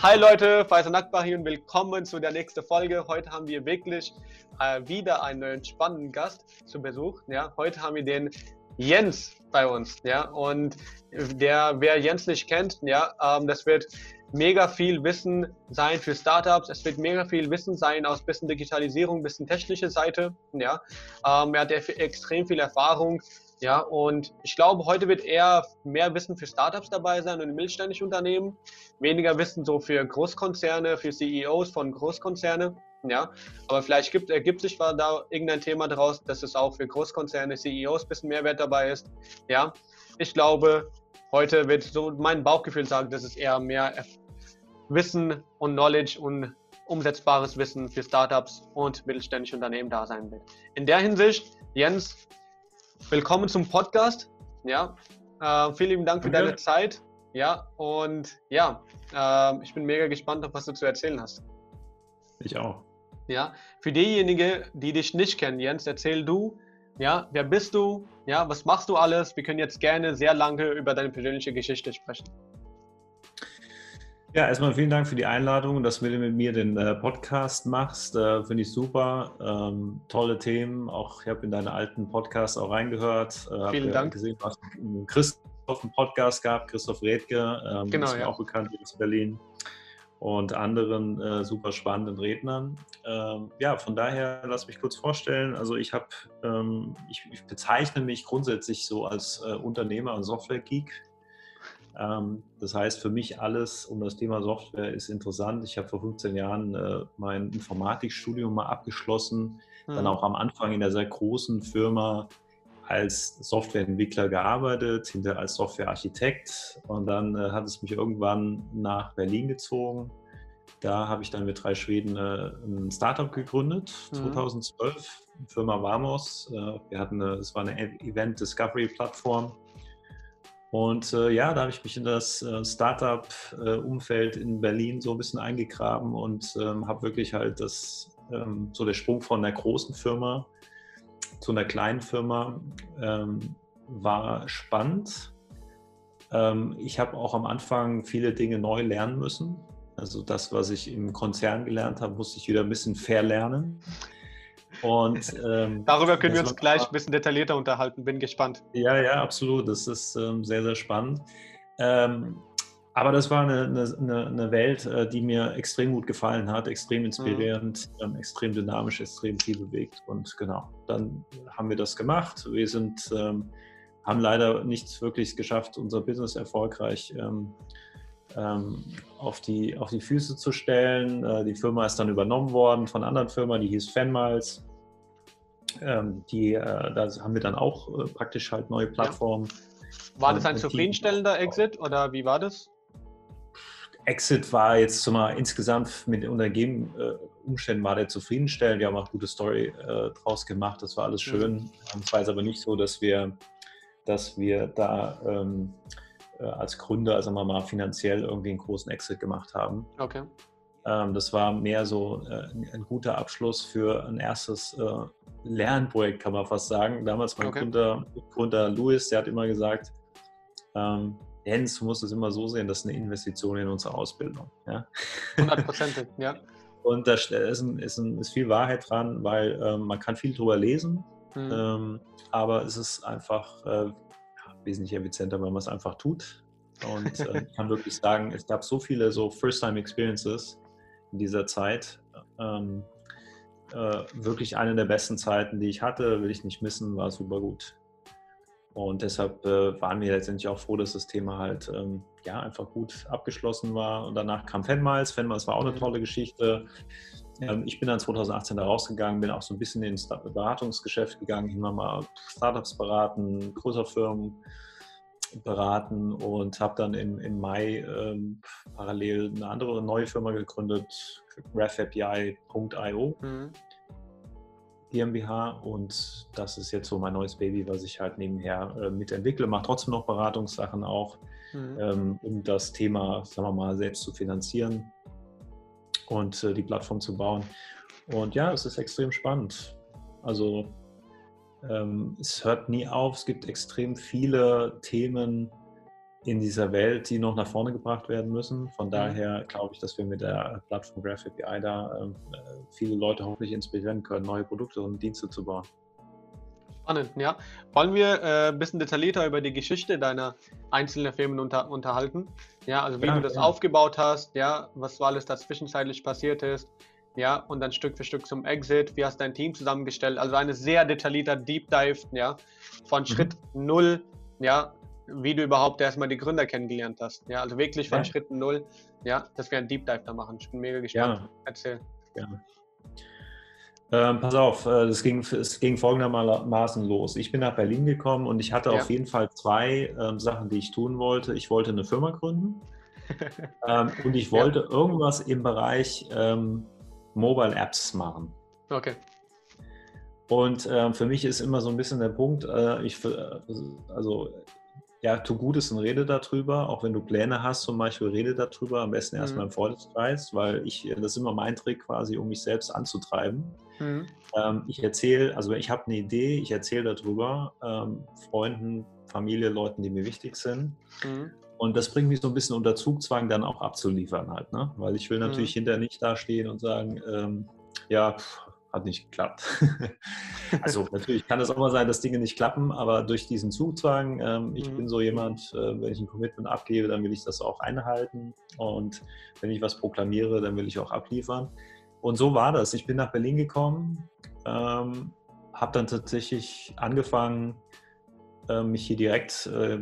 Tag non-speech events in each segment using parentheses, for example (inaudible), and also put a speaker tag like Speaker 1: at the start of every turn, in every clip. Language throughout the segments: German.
Speaker 1: Hi Leute, Faisal Nakbar hier und willkommen zu der nächsten Folge. Heute haben wir wirklich äh, wieder einen spannenden Gast zu Besuch. Ja, heute haben wir den Jens bei uns. Ja, und der, wer Jens nicht kennt, ja, ähm, das wird mega viel Wissen sein für Startups. Es wird mega viel Wissen sein aus bisschen Digitalisierung, bisschen technische Seite. Ja, ähm, er hat extrem viel Erfahrung ja, und ich glaube, heute wird eher mehr Wissen für Startups dabei sein und mittelständische Unternehmen, weniger Wissen so für Großkonzerne, für CEOs von Großkonzerne. Ja, aber vielleicht gibt, ergibt sich da irgendein Thema daraus, dass es auch für Großkonzerne, CEOs ein bisschen Mehrwert dabei ist. Ja, ich glaube, heute wird so mein Bauchgefühl sagen, dass es eher mehr Wissen und Knowledge und umsetzbares Wissen für Startups und mittelständische Unternehmen da sein wird. In der Hinsicht, Jens, Willkommen zum Podcast. Ja, äh, vielen lieben Dank für Danke. deine Zeit. Ja, und ja, äh, ich bin mega gespannt auf was du zu erzählen hast.
Speaker 2: Ich auch.
Speaker 1: Ja, für diejenigen, die dich nicht kennen, Jens, erzähl du, ja, wer bist du? Ja, was machst du alles? Wir können jetzt gerne sehr lange über deine persönliche Geschichte sprechen.
Speaker 2: Ja, erstmal vielen Dank für die Einladung, dass du mit mir den äh, Podcast machst. Äh, Finde ich super. Ähm, tolle Themen. Auch ich habe in deine alten Podcasts auch reingehört.
Speaker 1: Äh, vielen Dank.
Speaker 2: gesehen, einen Christoph einen Podcast gehabt, Christoph Redke, ähm, genau, ist ja. auch bekannt aus Berlin und anderen äh, super spannenden Rednern. Ähm, ja, von daher lass mich kurz vorstellen. Also ich habe, ähm, ich, ich, bezeichne mich grundsätzlich so als äh, Unternehmer und Software-Geek. Ähm, das heißt, für mich alles um das Thema Software ist interessant. Ich habe vor 15 Jahren äh, mein Informatikstudium mal abgeschlossen, mhm. dann auch am Anfang in einer sehr großen Firma als Softwareentwickler gearbeitet, hinterher als Softwarearchitekt und dann äh, hat es mich irgendwann nach Berlin gezogen. Da habe ich dann mit drei Schweden äh, ein Startup gegründet, mhm. 2012, Firma Vamos. Wir hatten es war eine Event Discovery Plattform und äh, ja, da habe ich mich in das äh, Startup-Umfeld in Berlin so ein bisschen eingegraben und ähm, habe wirklich halt das, ähm, so der Sprung von einer großen Firma zu einer kleinen Firma ähm, war spannend. Ähm, ich habe auch am Anfang viele Dinge neu lernen müssen. Also das, was ich im Konzern gelernt habe, musste ich wieder ein bisschen verlernen.
Speaker 1: Und (laughs) ähm, darüber können wir uns gleich ein bisschen detaillierter unterhalten. Bin gespannt.
Speaker 2: Ja, ja, absolut. Das ist ähm, sehr, sehr spannend. Ähm, aber das war eine, eine, eine, Welt, äh, die mir extrem gut gefallen hat, extrem inspirierend, mhm. extrem dynamisch, extrem viel bewegt. Und genau, dann haben wir das gemacht. Wir sind, ähm, haben leider nicht wirklich geschafft, unser Business erfolgreich ähm, ähm, auf, die, auf die Füße zu stellen. Äh, die Firma ist dann übernommen worden von einer anderen Firma, die hieß Fanmiles. Ähm, die, äh, da haben wir dann auch äh, praktisch halt neue Plattformen. Ja.
Speaker 1: War das ein zufriedenstellender Exit oder wie war das?
Speaker 2: Exit war jetzt mal insgesamt mit untergeben äh, Umständen war der zufriedenstellend. Wir haben auch gute Story äh, draus gemacht. Das war alles mhm. schön. Mhm. Es war jetzt aber nicht so, dass wir, dass wir da ähm, äh, als Gründer, also wir mal finanziell irgendwie einen großen Exit gemacht haben.
Speaker 1: Okay.
Speaker 2: Ähm, das war mehr so äh, ein guter Abschluss für ein erstes äh, Lernprojekt, kann man fast sagen. Damals mein okay. Gründer, Gründer Louis, der hat immer gesagt, ähm, Jens, du musst es immer so sehen, das ist eine Investition in unsere Ausbildung.
Speaker 1: Ja? 100%, ja. (laughs)
Speaker 2: Und da ist, ein, ist, ein, ist, viel Wahrheit dran, weil ähm, man kann viel drüber lesen, mhm. ähm, aber es ist einfach äh, wesentlich effizienter, wenn man es einfach tut. Und äh, ich kann wirklich sagen, es gab so viele so First-Time-Experiences in dieser Zeit. Ähm, äh, wirklich eine der besten Zeiten, die ich hatte, will ich nicht missen, war super gut. Und deshalb äh, waren wir letztendlich auch froh, dass das Thema halt ähm, ja, einfach gut abgeschlossen war. Und danach kam Fanmiles. Fanmiles war auch eine tolle Geschichte. Ähm, ich bin dann 2018 da rausgegangen, bin auch so ein bisschen ins Beratungsgeschäft gegangen, immer mal Startups beraten, größere Firmen beraten und habe dann im, im Mai ähm, parallel eine andere neue Firma gegründet, RefAPI.io mhm. GmbH und das ist jetzt so mein neues Baby, was ich halt nebenher äh, mitentwickle, mache trotzdem noch Beratungssachen auch, mhm. ähm, um das Thema, sagen wir mal, selbst zu finanzieren und äh, die Plattform zu bauen. Und ja, es ist extrem spannend. Also ähm, es hört nie auf, es gibt extrem viele Themen, in dieser Welt, die noch nach vorne gebracht werden müssen. Von mhm. daher glaube ich, dass wir mit der Plattform Graph API da äh, viele Leute hoffentlich inspirieren können, neue Produkte und Dienste zu bauen.
Speaker 1: Spannend, ja. Wollen wir äh, ein bisschen detaillierter über die Geschichte deiner einzelnen Firmen unter, unterhalten? Ja, also wie ja, du das ja. aufgebaut hast, ja, was alles da zwischenzeitlich passiert ist, ja, und dann Stück für Stück zum Exit, wie hast du dein Team zusammengestellt? Also eine sehr detaillierter Deep Dive, ja, von mhm. Schritt null, ja, wie du überhaupt erstmal die Gründer kennengelernt hast. Ja, also wirklich von ja. Schritt null, ja, dass wir einen Deep Dive da machen. Ich bin mega gespannt.
Speaker 2: Gerne. Erzähl. Gerne. Ähm, pass auf, äh, es ging, es ging folgendermaßen los. Ich bin nach Berlin gekommen und ich hatte ja. auf jeden Fall zwei ähm, Sachen, die ich tun wollte. Ich wollte eine Firma gründen (laughs) ähm, und ich wollte ja. irgendwas im Bereich ähm, Mobile Apps machen.
Speaker 1: Okay.
Speaker 2: Und ähm, für mich ist immer so ein bisschen der Punkt, äh, ich, äh, also ja, tu Gutes und rede darüber. Auch wenn du Pläne hast, zum Beispiel, rede darüber. Am besten mhm. erstmal im Freundeskreis, weil ich, das ist immer mein Trick quasi, um mich selbst anzutreiben. Mhm. Ähm, ich erzähle, also ich habe eine Idee, ich erzähle darüber, ähm, Freunden, Familie, Leuten, die mir wichtig sind. Mhm. Und das bringt mich so ein bisschen unter Zugzwang, dann auch abzuliefern halt, ne? Weil ich will natürlich mhm. hinterher nicht dastehen und sagen, ähm, ja, pff, hat nicht geklappt. (laughs) also natürlich kann es auch mal sein, dass Dinge nicht klappen, aber durch diesen Zugzwang, ähm, ich mhm. bin so jemand, äh, wenn ich ein Commitment abgebe, dann will ich das auch einhalten und wenn ich was proklamiere, dann will ich auch abliefern. Und so war das. Ich bin nach Berlin gekommen, ähm, habe dann tatsächlich angefangen, mich hier direkt, äh,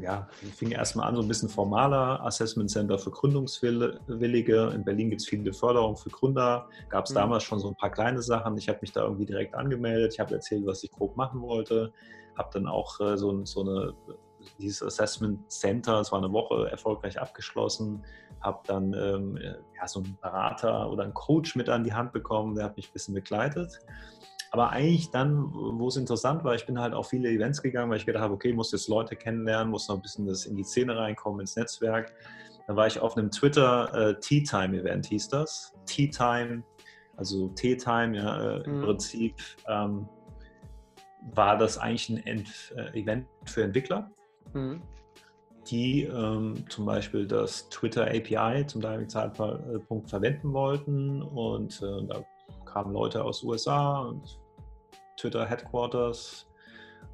Speaker 2: ja, fing erstmal an, so ein bisschen formaler Assessment Center für Gründungswillige. In Berlin gibt es viele Förderungen für Gründer. Gab es mhm. damals schon so ein paar kleine Sachen. Ich habe mich da irgendwie direkt angemeldet. Ich habe erzählt, was ich grob machen wollte. Habe dann auch äh, so, so eine, dieses Assessment Center, es war eine Woche, erfolgreich abgeschlossen. Habe dann ähm, ja, so einen Berater oder einen Coach mit an die Hand bekommen, der hat mich ein bisschen begleitet. Aber eigentlich dann, wo es interessant war, ich bin halt auf viele Events gegangen, weil ich gedacht habe, okay, muss jetzt Leute kennenlernen, muss noch ein bisschen das in die Szene reinkommen, ins Netzwerk. Dann war ich auf einem Twitter äh, Tea Time Event, hieß das. Tea Time, also Tea Time, ja, äh, mhm. im Prinzip ähm, war das eigentlich ein Ent äh, Event für Entwickler, mhm. die ähm, zum Beispiel das Twitter API zum damaligen Zeitpunkt verwenden wollten und äh, da kamen Leute aus USA und Twitter Headquarters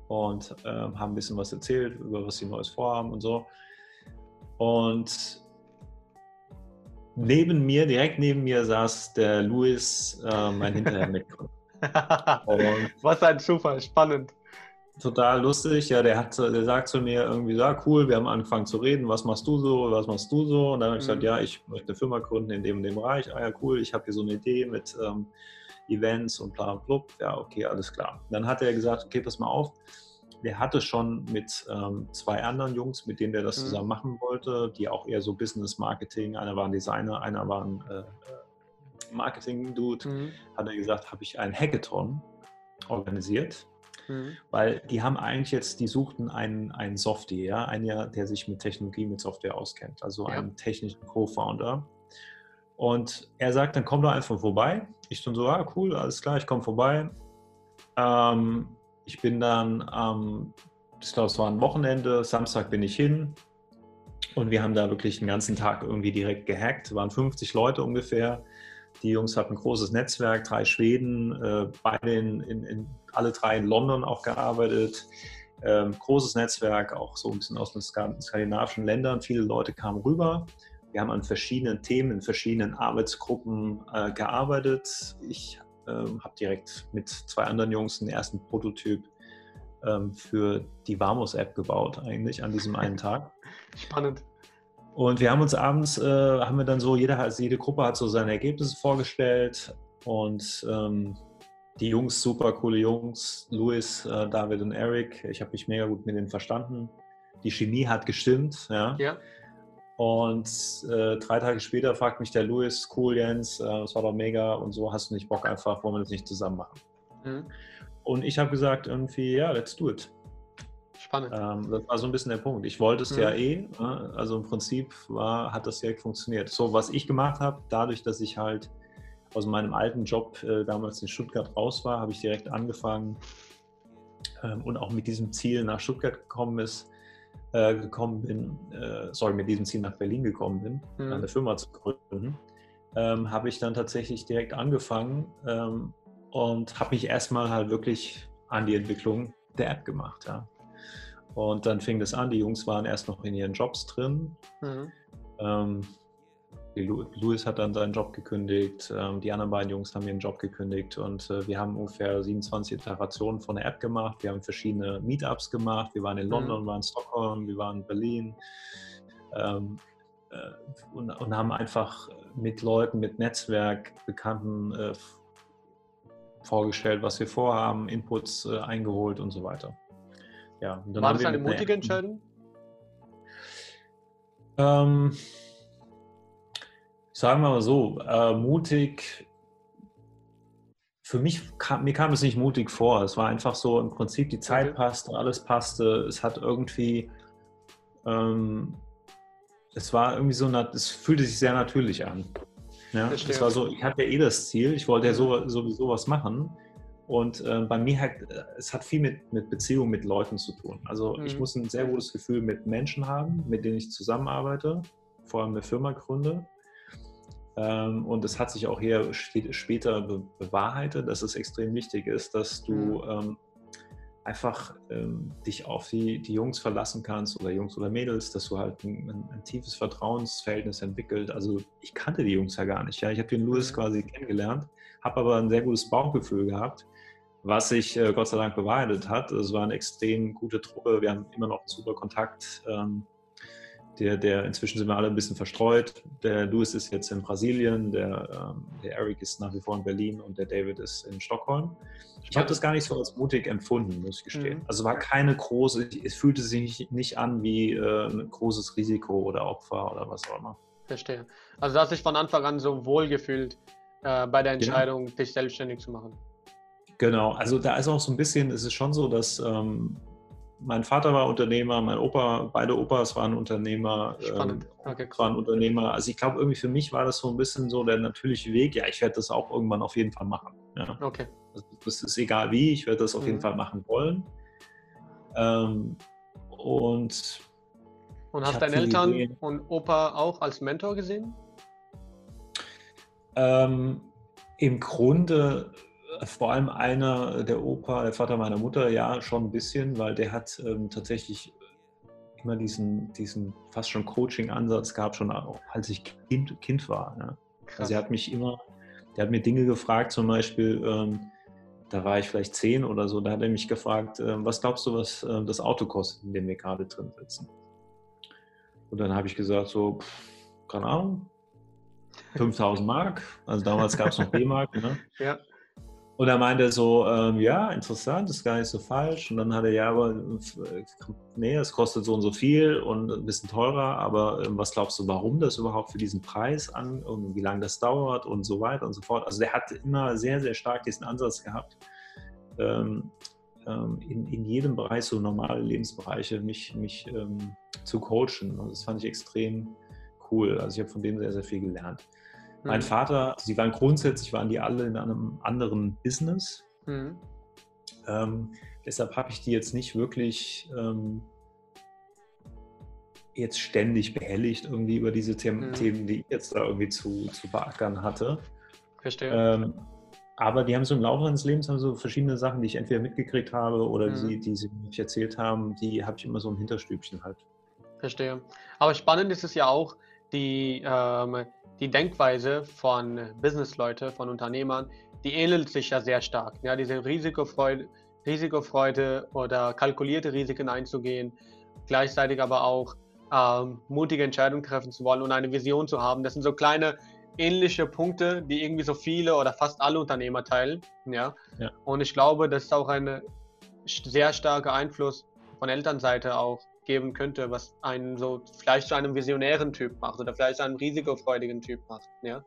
Speaker 2: und äh, haben ein bisschen was erzählt, über was sie Neues vorhaben und so. Und neben mir, direkt neben mir, saß der Louis, äh, mein Hinterher-Mitgründer. (laughs)
Speaker 1: was ein Zufall, spannend.
Speaker 2: Total lustig, ja, der, hat, der sagt zu mir irgendwie, ja, cool, wir haben angefangen zu reden, was machst du so, was machst du so? Und dann habe ich mhm. gesagt, ja, ich möchte eine Firma gründen in dem und dem Bereich. Ah ja, cool, ich habe hier so eine Idee mit ähm, Events und bla bla Ja, okay, alles klar. Dann hat er gesagt, okay, pass mal auf. Der hatte schon mit ähm, zwei anderen Jungs, mit denen der das mhm. zusammen machen wollte, die auch eher so Business Marketing, einer war ein Designer, einer war ein äh, äh Marketing-Dude, mhm. hat er gesagt, habe ich einen Hackathon organisiert. Mhm. Weil die haben eigentlich jetzt, die suchten einen, einen Softie, ja, einen, der sich mit Technologie, mit Software auskennt, also ja. einen technischen Co-Founder. Und er sagt, dann komm doch einfach vorbei. Ich dann so, ah, cool, alles klar, ich komme vorbei. Ähm, ich bin dann, ähm, ich glaube, es war ein Wochenende, Samstag bin ich hin. Und wir haben da wirklich den ganzen Tag irgendwie direkt gehackt. Es waren 50 Leute ungefähr. Die Jungs hatten ein großes Netzwerk, drei Schweden, äh, beide in, in, in, alle drei in London auch gearbeitet. Ähm, großes Netzwerk, auch so ein bisschen aus den skandinavischen Ländern. Viele Leute kamen rüber. Wir haben an verschiedenen Themen, in verschiedenen Arbeitsgruppen äh, gearbeitet. Ich ähm, habe direkt mit zwei anderen Jungs einen ersten Prototyp ähm, für die Vamos-App gebaut, eigentlich an diesem einen (laughs) Tag.
Speaker 1: Spannend.
Speaker 2: Und wir haben uns abends, äh, haben wir dann so, jeder, also jede Gruppe hat so seine Ergebnisse vorgestellt und ähm, die Jungs, super coole Jungs, Louis, äh, David und Eric, ich habe mich mega gut mit denen verstanden. Die Chemie hat gestimmt, ja. ja. Und äh, drei Tage später fragt mich der Louis, cool Jens, äh, das war doch mega und so, hast du nicht Bock einfach, wollen wir das nicht zusammen machen? Mhm. Und ich habe gesagt irgendwie, ja, let's do it.
Speaker 1: Spannend.
Speaker 2: Ähm, das war so ein bisschen der Punkt. Ich wollte es mhm. ja eh, ne? also im Prinzip war, hat das direkt funktioniert. So, was ich gemacht habe, dadurch, dass ich halt aus meinem alten Job äh, damals in Stuttgart raus war, habe ich direkt angefangen ähm, und auch mit diesem Ziel nach Stuttgart gekommen ist, äh, gekommen bin, äh, sorry, mit diesem Ziel nach Berlin gekommen bin, mhm. eine Firma zu gründen, ähm, habe ich dann tatsächlich direkt angefangen ähm, und habe mich erstmal halt wirklich an die Entwicklung der App gemacht. Ja. Und dann fing das an, die Jungs waren erst noch in ihren Jobs drin. Mhm. Louis hat dann seinen Job gekündigt, ähm, die anderen beiden Jungs haben ihren Job gekündigt und äh, wir haben ungefähr 27 Iterationen von der App gemacht. Wir haben verschiedene Meetups gemacht. Wir waren in mhm. London, mhm. waren in Stockholm, wir waren in Berlin ähm, äh, und, haben einfach mit Leuten, mit Netzwerk, Bekannten äh, vorgestellt, was wir vorhaben, Inputs eingeholt und so weiter.
Speaker 1: Ja, War das eine mutige Entscheidung?
Speaker 2: Ähm, sagen wir mal so, äh, mutig, für mich kam, mir kam es nicht mutig vor. Es war einfach so im Prinzip, die Zeit okay. passte, alles passte. Es hat irgendwie, ähm, es war irgendwie so, es fühlte sich sehr natürlich an. Ja, es war so, ich hatte ja eh das Ziel, ich wollte ja so, sowieso was machen. Und äh, bei mir hat es hat viel mit, mit Beziehungen mit Leuten zu tun. Also mhm. ich muss ein sehr gutes Gefühl mit Menschen haben, mit denen ich zusammenarbeite, vor allem eine Firma gründe. Ähm, und es hat sich auch hier später bewahrheitet, dass es extrem wichtig ist, dass du mhm. ähm, einfach ähm, dich auf die, die Jungs verlassen kannst oder Jungs oder Mädels, dass du halt ein, ein, ein, tiefes Vertrauensverhältnis entwickelt. Also ich kannte die Jungs ja gar nicht. Ja? Ich habe den Louis mhm. quasi kennengelernt, habe aber ein sehr gutes Bauchgefühl gehabt, was sich äh, Gott sei Dank bewahrheitet hat. Es war eine extrem gute Truppe. Wir haben immer noch einen super Kontakt. Ähm, der, der, inzwischen sind wir alle ein bisschen verstreut. Der Louis ist jetzt in Brasilien, der, ähm, der Eric ist nach wie vor in Berlin und der David ist in Stockholm. Ich habe das gar nicht so als mutig empfunden, muss ich gestehen. Mhm. Also war keine große, es fühlte sich nicht an wie äh, ein großes Risiko oder Opfer oder was auch immer.
Speaker 1: Verstehe. Also du hast dich von Anfang an so wohl gefühlt äh, bei der Entscheidung, ja. dich selbstständig zu machen.
Speaker 2: Genau, also da ist auch so ein bisschen, es ist schon so, dass ähm, mein Vater war Unternehmer, mein Opa, beide Opas waren Unternehmer, Spannend. Ähm, okay, cool. waren Unternehmer. Also ich glaube, irgendwie für mich war das so ein bisschen so der natürliche Weg. Ja, ich werde das auch irgendwann auf jeden Fall machen. Ja. Okay. Also das ist egal wie, ich werde das auf mhm. jeden Fall machen wollen. Ähm, und
Speaker 1: und hast deine Eltern Idee, und Opa auch als Mentor gesehen?
Speaker 2: Ähm, Im Grunde vor allem einer, der Opa, der Vater meiner Mutter, ja, schon ein bisschen, weil der hat ähm, tatsächlich immer diesen, diesen fast schon Coaching-Ansatz gehabt, schon auch als ich Kind, kind war. Ja. Also er hat mich immer, der hat mir Dinge gefragt, zum Beispiel, ähm, da war ich vielleicht zehn oder so, da hat er mich gefragt, äh, was glaubst du, was äh, das Auto kostet, in dem wir gerade drin sitzen? Und dann habe ich gesagt, so, keine Ahnung, 5000 Mark. Also damals gab es noch (laughs) D-Mark. Ne? Ja. Und er meinte so, ähm, ja, interessant, ist gar nicht so falsch. Und dann hat er, ja, aber äh, nee, es kostet so und so viel und ein bisschen teurer, aber ähm, was glaubst du, warum das überhaupt für diesen Preis an und wie lange das dauert und so weiter und so fort. Also der hat immer sehr, sehr stark diesen Ansatz gehabt, ähm, ähm in, in jedem Bereich, so normale Lebensbereiche, mich, mich ähm, zu coachen. Und das fand ich extrem cool. Also ich habe von dem sehr, sehr viel gelernt. Mein mhm. Vater, sie waren grundsätzlich, waren die alle in einem anderen Business. Mhm. Ähm, deshalb habe ich die jetzt nicht wirklich ähm, jetzt ständig behelligt irgendwie über diese Themen, mhm. Themen, die ich jetzt da irgendwie zu, zu beackern hatte.
Speaker 1: Verstehe.
Speaker 2: Ähm, aber die haben so im Laufe meines Lebens haben so verschiedene Sachen, die ich entweder mitgekriegt habe oder mhm. die, die sie mich erzählt haben, die habe ich immer so im Hinterstübchen halt.
Speaker 1: Verstehe. Aber spannend ist es ja auch, die ähm, die Denkweise von Businessleuten, von Unternehmern, die ähnelt sich ja sehr stark. Ja, diese Risikofreude, Risikofreude oder kalkulierte Risiken einzugehen, gleichzeitig aber auch ähm, mutige Entscheidungen treffen zu wollen und eine Vision zu haben. Das sind so kleine ähnliche Punkte, die irgendwie so viele oder fast alle Unternehmer teilen. Ja? ja. Und ich glaube, das ist auch ein sehr starker Einfluss von Elternseite auch geben könnte, was einen so vielleicht zu einem visionären Typ macht oder vielleicht zu einem risikofreudigen Typ macht. Ja?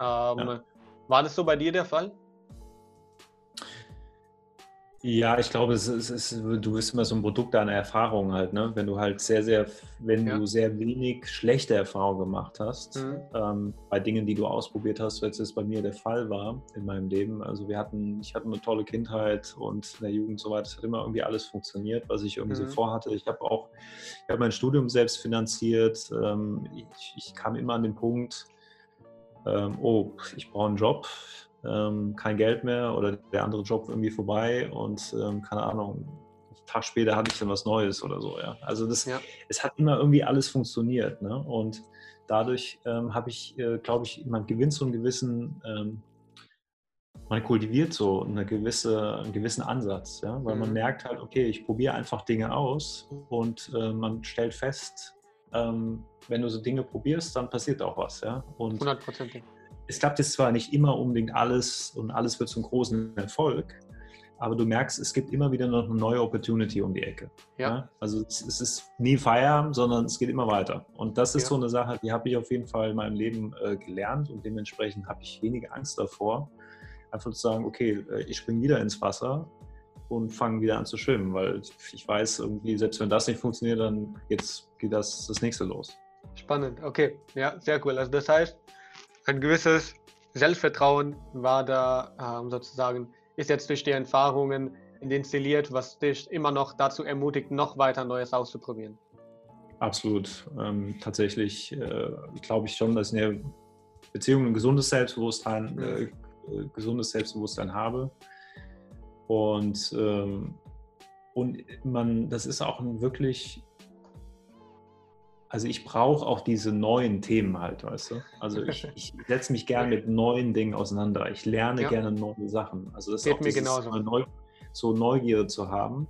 Speaker 1: Ähm, ja. War das so bei dir der Fall?
Speaker 2: Ja, ich glaube, es ist, es ist, du bist immer so ein Produkt deiner Erfahrung halt, ne? Wenn du halt sehr, sehr, wenn ja. du sehr wenig schlechte Erfahrungen gemacht hast, mhm. ähm, bei Dingen, die du ausprobiert hast, als es bei mir der Fall war in meinem Leben. Also wir hatten, ich hatte eine tolle Kindheit und in der Jugend so weiter. Es hat immer irgendwie alles funktioniert, was ich irgendwie mhm. so vorhatte. Ich habe auch, ich habe mein Studium selbst finanziert. Ähm, ich, ich kam immer an den Punkt, ähm, oh, ich brauche einen Job ähm, kein Geld mehr oder der andere Job irgendwie vorbei und ähm, keine Ahnung, einen Tag später hatte ich dann was Neues oder so. Ja. Also das, ja. es hat immer irgendwie alles funktioniert. Ne? Und dadurch ähm, habe ich, äh, glaube ich, man gewinnt so einen gewissen, ähm, man kultiviert so eine gewisse, einen gewissen Ansatz, ja? weil mhm. man merkt halt, okay, ich probiere einfach Dinge aus und äh, man stellt fest, ähm, wenn du so Dinge probierst, dann passiert auch was. Ja? Und 100%. Es klappt jetzt zwar nicht immer unbedingt alles und alles wird zum großen Erfolg, aber du merkst, es gibt immer wieder noch eine neue Opportunity um die Ecke. Ja. ja? Also es, es, ist nie Feierabend, sondern es geht immer weiter. Und das ist ja. so eine Sache, die habe ich auf jeden Fall in meinem Leben äh, gelernt und dementsprechend habe ich weniger Angst davor, einfach zu sagen, okay, äh, ich springe wieder ins Wasser und fange wieder an zu schwimmen, weil ich weiß irgendwie, selbst wenn das nicht funktioniert, dann jetzt geht das, das nächste los.
Speaker 1: Spannend, okay, ja, sehr cool. Also das heißt, ein gewisses Selbstvertrauen war da ähm, sozusagen, ist jetzt durch die Erfahrungen installiert, was dich immer noch dazu ermutigt, noch weiter Neues auszuprobieren.
Speaker 2: Absolut. Ähm, tatsächlich äh, glaube ich schon, dass ich in der Beziehung ein gesundes Selbstbewusstsein, mhm. äh, gesundes Selbstbewusstsein habe. Und, ähm, und man, das ist auch ein wirklich also ich brauche auch diese neuen Themen halt, weißt du? Also ich, (laughs) ich setze mich gerne mit neuen Dingen auseinander. Ich lerne ja. gerne neue Sachen. Also das Geht ist auch mir genauso. Neu, so Neugierde zu haben.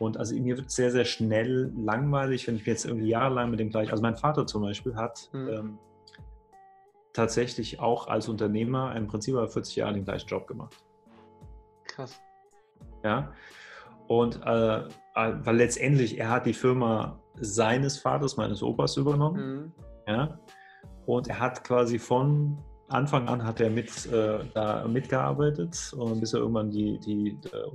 Speaker 2: Und also mir wird sehr, sehr schnell langweilig, wenn ich mir jetzt irgendwie jahrelang mit dem gleichen, also mein Vater zum Beispiel hat mhm. ähm, tatsächlich auch als Unternehmer im Prinzip über 40 Jahre den gleichen Job gemacht.
Speaker 1: Krass.
Speaker 2: Ja. Und äh, äh weil letztendlich er hat die Firma seines Vaters, meines Opas übernommen. Mhm. Ja? Und er hat quasi von Anfang an hat er mit, äh, da mitgearbeitet und bis er irgendwann die, die, die äh,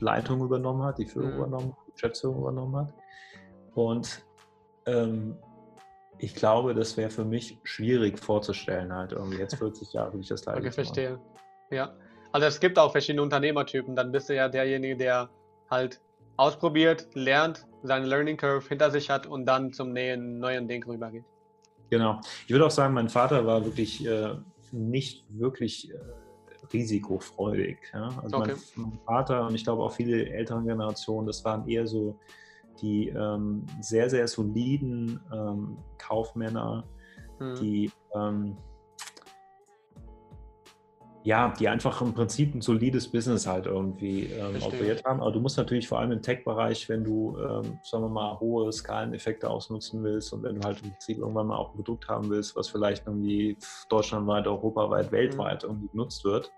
Speaker 2: Leitung übernommen hat, die Führung mhm. übernommen, die Geschäftsführung übernommen hat. Und ähm, ich glaube, das wäre für mich schwierig vorzustellen, halt irgendwie jetzt (laughs) 40 Jahre, wie ich das
Speaker 1: leider okay, verstehe. Ja. Also es gibt auch verschiedene Unternehmertypen. Dann bist du ja derjenige, der halt ausprobiert, lernt, seine Learning Curve hinter sich hat und dann zum neuen, neuen Ding rübergeht.
Speaker 2: Genau. Ich würde auch sagen, mein Vater war wirklich äh, nicht wirklich äh, risikofreudig. Ja? Also okay. mein, mein, Vater und ich glaube auch viele älteren Generationen, das waren eher so die ähm, sehr, sehr soliden ähm, Kaufmänner, hm. die ähm, ja, die einfach im Prinzip ein solides Business halt irgendwie ähm, operiert haben. Aber du musst natürlich vor allem im Tech-Bereich, wenn du, ähm, sagen wir mal, hohe Skaleneffekte ausnutzen willst und wenn du halt im Prinzip irgendwann mal auch ein Produkt haben willst, was vielleicht irgendwie deutschlandweit, europaweit, weltweit mhm. irgendwie genutzt wird,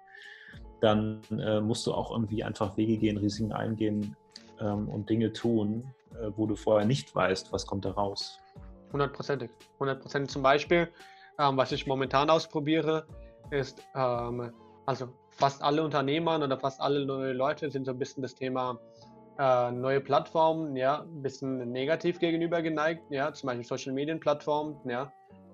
Speaker 2: dann äh, musst du auch irgendwie einfach Wege gehen, Risiken eingehen ähm, und Dinge tun, äh, wo du vorher nicht weißt, was kommt da raus.
Speaker 1: Hundertprozentig. Hundertprozentig zum Beispiel, ähm, was ich momentan ausprobiere, ist, ähm, also fast alle Unternehmer oder fast alle neue Leute sind so ein bisschen das Thema äh, neue Plattformen, ja, ein bisschen negativ gegenüber geneigt, ja, zum Beispiel Social Medien Plattformen, ja.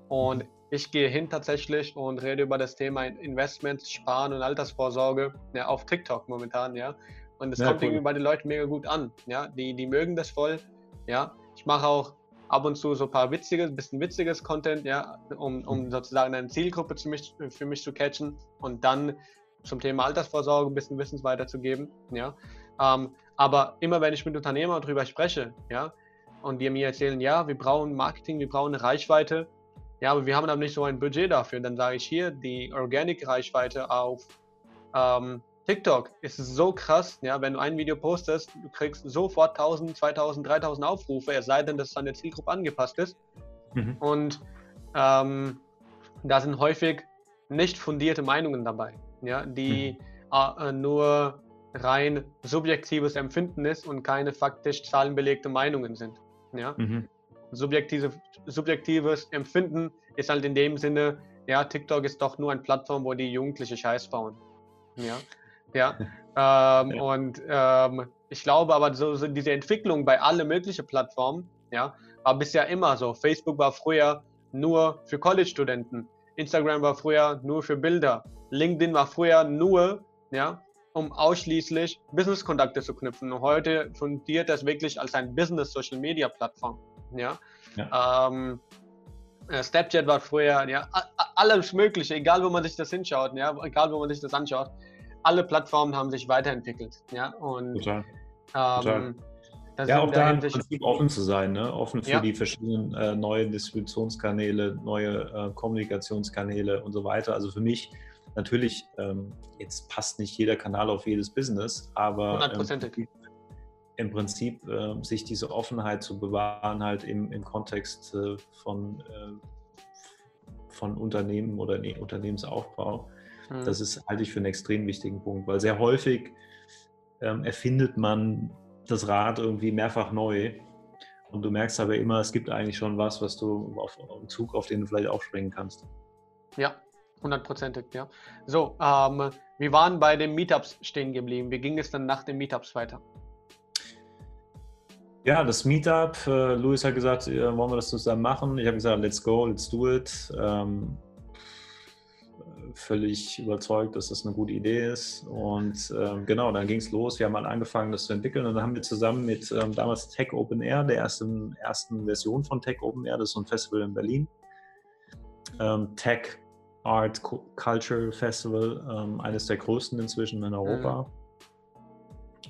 Speaker 1: Und ich gehe hin tatsächlich und rede über das Thema Investments, Sparen und Altersvorsorge ja, auf TikTok momentan, ja. Und das ja, kommt cool. irgendwie bei den Leuten mega gut an, ja. Die, die mögen das voll, ja. Ich mache auch ab und zu so ein paar witziges, bisschen witziges Content, ja, um, um mhm. sozusagen eine Zielgruppe zu mich, für mich zu catchen und dann zum Thema Altersvorsorge ein bisschen Wissens weiterzugeben, ja. Ähm, aber immer wenn ich mit Unternehmern darüber spreche, ja, und die mir erzählen, ja, wir brauchen Marketing, wir brauchen eine Reichweite, ja, aber wir haben aber nicht so ein Budget dafür, dann sage ich hier, die Organic-Reichweite auf ähm, TikTok ist so krass, ja, wenn du ein Video postest, du kriegst sofort 1000, 2000, 3000 Aufrufe, es sei denn, dass deine Zielgruppe angepasst ist. Mhm. Und ähm, da sind häufig nicht fundierte Meinungen dabei, ja, die mhm. äh, nur rein subjektives Empfinden ist und keine faktisch zahlenbelegte Meinungen sind. Ja? Mhm. Subjektive, subjektives Empfinden ist halt in dem Sinne, ja, TikTok ist doch nur eine Plattform, wo die Jugendliche Scheiß bauen. Ja. Ja. (laughs) Ähm, ja. Und ähm, ich glaube aber, so, so, diese Entwicklung bei allen möglichen Plattformen, ja, war bisher immer so. Facebook war früher nur für College-Studenten. Instagram war früher nur für Bilder. LinkedIn war früher nur, ja, um ausschließlich Business-Kontakte zu knüpfen. Und heute fundiert das wirklich als ein Business-Social-Media-Plattform. Ja. ja. Ähm, äh, Snapchat war früher, ja, alles Mögliche, egal wo man sich das hinschaut, ja, egal wo man sich das anschaut. Alle Plattformen haben sich weiterentwickelt, ja. Und Total.
Speaker 2: Ähm, ja, auch da im Prinzip offen zu sein, ne? offen für ja. die verschiedenen äh, neuen Distributionskanäle, neue äh, Kommunikationskanäle und so weiter. Also für mich natürlich, ähm, jetzt passt nicht jeder Kanal auf jedes Business, aber ähm, im Prinzip äh, sich diese Offenheit zu bewahren, halt im, im Kontext äh, von, äh, von Unternehmen oder Unternehmensaufbau, mhm. das ist, halte ich für einen extrem wichtigen Punkt, weil sehr häufig ähm, erfindet man das Rad irgendwie mehrfach neu. Und du merkst aber immer, es gibt eigentlich schon was, was du auf, einen Zug, auf den du vielleicht aufspringen kannst.
Speaker 1: Ja, hundertprozentig, ja. So, ähm, wir waren bei den Meetups stehen geblieben. Wie ging es dann nach den Meetups weiter?
Speaker 2: Ja, das Meetup, äh, Luis hat gesagt, äh, wollen wir das zusammen machen? Ich habe gesagt, let's go, let's do it. Ähm, völlig überzeugt, dass das eine gute Idee ist. Und ähm, genau, dann ging es los. Wir haben mal angefangen, das zu entwickeln. Und dann haben wir zusammen mit ähm, damals Tech Open Air, der ersten, ersten Version von Tech Open Air, das ist so ein Festival in Berlin, ähm, Tech Art Culture Festival, ähm, eines der größten inzwischen in Europa.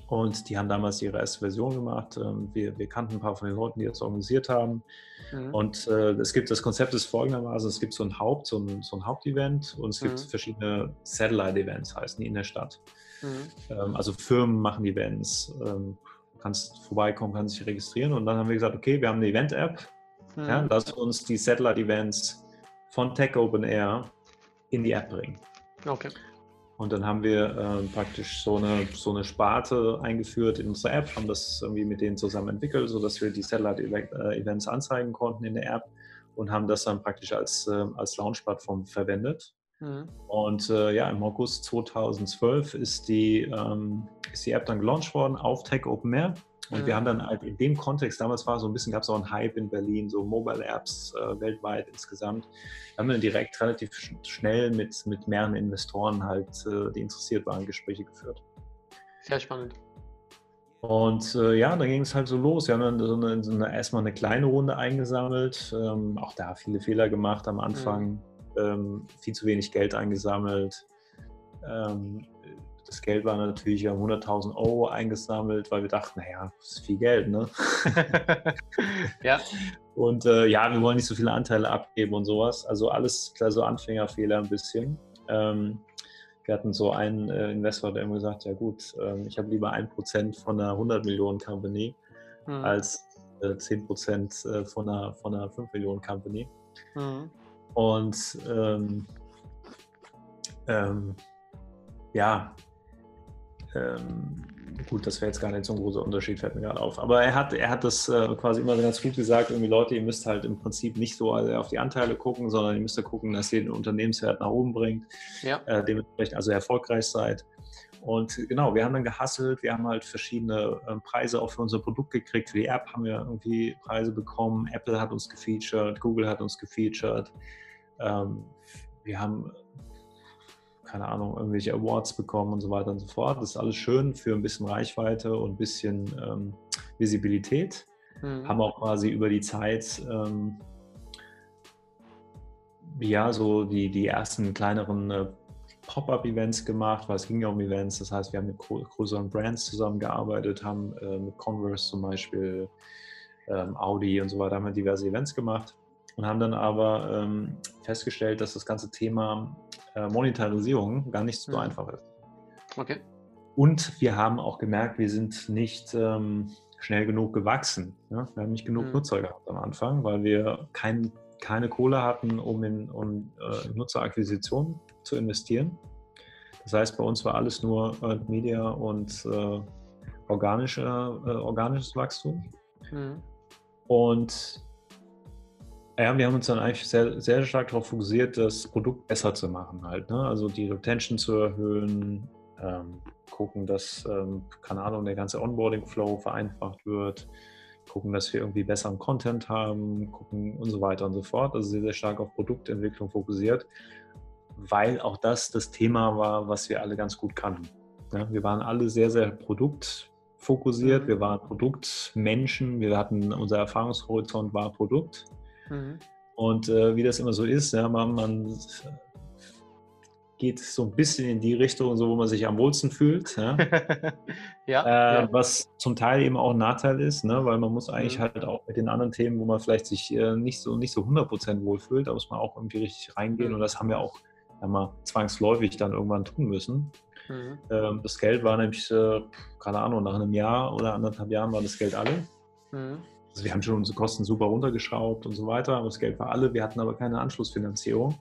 Speaker 2: Und die haben damals ihre erste Version gemacht. Ähm, wir, wir kannten ein paar von den Leuten, die das organisiert haben. Mhm. Und äh, es gibt das Konzept ist folgendermaßen: Es gibt so ein Haupt, so ein, so ein Hauptevent und es gibt mhm. verschiedene Satellite-Events, heißen die in der Stadt. Mhm. Ähm, also Firmen machen Events. Ähm, du kannst vorbeikommen, kannst dich registrieren. Und dann haben wir gesagt, okay, wir haben eine Event-App. Ja, mhm. lass uns die Satellite-Events von Tech Open Air in die App bringen. Okay. Und dann haben wir äh, praktisch so eine, so eine Sparte eingeführt in unsere App, haben das irgendwie mit denen zusammen entwickelt, sodass wir die Satellite-Events anzeigen konnten in der App und haben das dann praktisch als, äh, als Launch-Plattform verwendet. Mhm. Und äh, ja, im August 2012 ist die, ähm, ist die App dann gelauncht worden auf Tech Open Air. Und wir haben dann halt in dem Kontext, damals war so ein bisschen, gab es auch einen Hype in Berlin, so Mobile Apps äh, weltweit insgesamt. Wir haben dann direkt relativ schnell mit, mit mehreren Investoren halt, äh, die interessiert waren, Gespräche geführt.
Speaker 1: Sehr spannend.
Speaker 2: Und äh, ja, dann ging es halt so los. Wir haben dann so eine, so eine, erstmal eine kleine Runde eingesammelt. Ähm, auch da viele Fehler gemacht am Anfang. Mhm. Ähm, viel zu wenig Geld eingesammelt. Ähm, das Geld war natürlich ja 100.000 Euro eingesammelt, weil wir dachten, naja, das ist viel Geld, ne? (laughs) ja. Und äh, ja, wir wollen nicht so viele Anteile abgeben und sowas. Also alles klar, so Anfängerfehler ein bisschen. Ähm, wir hatten so einen äh, Investor, der immer gesagt, ja gut, ähm, ich habe lieber ein Prozent von einer 100 Millionen Company mhm. als äh, 10 Prozent äh, von einer, von einer 5 Millionen Company. Mhm. Und ähm, ähm, ja, ähm, gut, das wäre jetzt gar nicht so ein großer Unterschied, fällt mir gerade auf. Aber er hat, er hat das äh, quasi immer ganz gut gesagt, irgendwie Leute, ihr müsst halt im Prinzip nicht so auf die Anteile gucken, sondern ihr müsst ja gucken, dass ihr den Unternehmenswert nach oben bringt, ja. äh, dementsprechend also erfolgreich seid. Und genau, wir haben dann gehasselt, wir haben halt verschiedene äh, Preise auch für unser Produkt gekriegt. Für die App haben wir irgendwie Preise bekommen, Apple hat uns gefeatured, Google hat uns gefeatured. Ähm, wir haben keine Ahnung, irgendwelche Awards bekommen und so weiter und so fort. Das ist alles schön für ein bisschen Reichweite und ein bisschen ähm, Visibilität. Mhm. Haben auch quasi über die Zeit ähm, ja so die, die ersten kleineren äh, Pop-up-Events gemacht, weil es ging ja um Events. Das heißt, wir haben mit größeren Brands zusammengearbeitet, haben äh, mit Converse zum Beispiel, ähm, Audi und so weiter, haben wir diverse Events gemacht und haben dann aber ähm, festgestellt, dass das ganze Thema Monetarisierung gar nicht so mhm. einfach ist. Okay. Und wir haben auch gemerkt, wir sind nicht ähm, schnell genug gewachsen. Ja? Wir haben nicht genug mhm. Nutzer gehabt am Anfang, weil wir kein, keine Kohle hatten, um in um, äh, Nutzerakquisition zu investieren. Das heißt, bei uns war alles nur Earned Media und äh, organische, äh, organisches Wachstum. Mhm. Und ja, wir haben uns dann eigentlich sehr, sehr stark darauf fokussiert, das Produkt besser zu machen halt. Ne? Also die Retention zu erhöhen, ähm, gucken, dass, ähm, keine Ahnung, der ganze Onboarding-Flow vereinfacht wird, gucken, dass wir irgendwie besseren Content haben, gucken und so weiter und so fort. Also sehr, sehr stark auf Produktentwicklung fokussiert, weil auch das das Thema war, was wir alle ganz gut kannten. Ja, wir waren alle sehr, sehr produktfokussiert, mhm. wir waren Produktmenschen, wir hatten, unser Erfahrungshorizont war Produkt. Mhm. Und äh, wie das immer so ist, ja, man, man geht so ein bisschen in die Richtung, so wo man sich am wohlsten fühlt. Ja? (laughs) ja, äh, ja, Was zum Teil eben auch ein Nachteil ist, ne? weil man muss eigentlich mhm. halt auch mit den anderen Themen, wo man vielleicht sich äh, nicht so nicht so 100% wohlfühlt, da muss man auch irgendwie richtig reingehen. Mhm. Und das haben wir auch ja, mal zwangsläufig dann irgendwann tun müssen. Mhm. Ähm, das Geld war nämlich, äh, keine Ahnung, nach einem Jahr oder anderthalb Jahren war das Geld alle. Also wir haben schon unsere Kosten super runtergeschraubt und so weiter, aber das Geld war alle. Wir hatten aber keine Anschlussfinanzierung.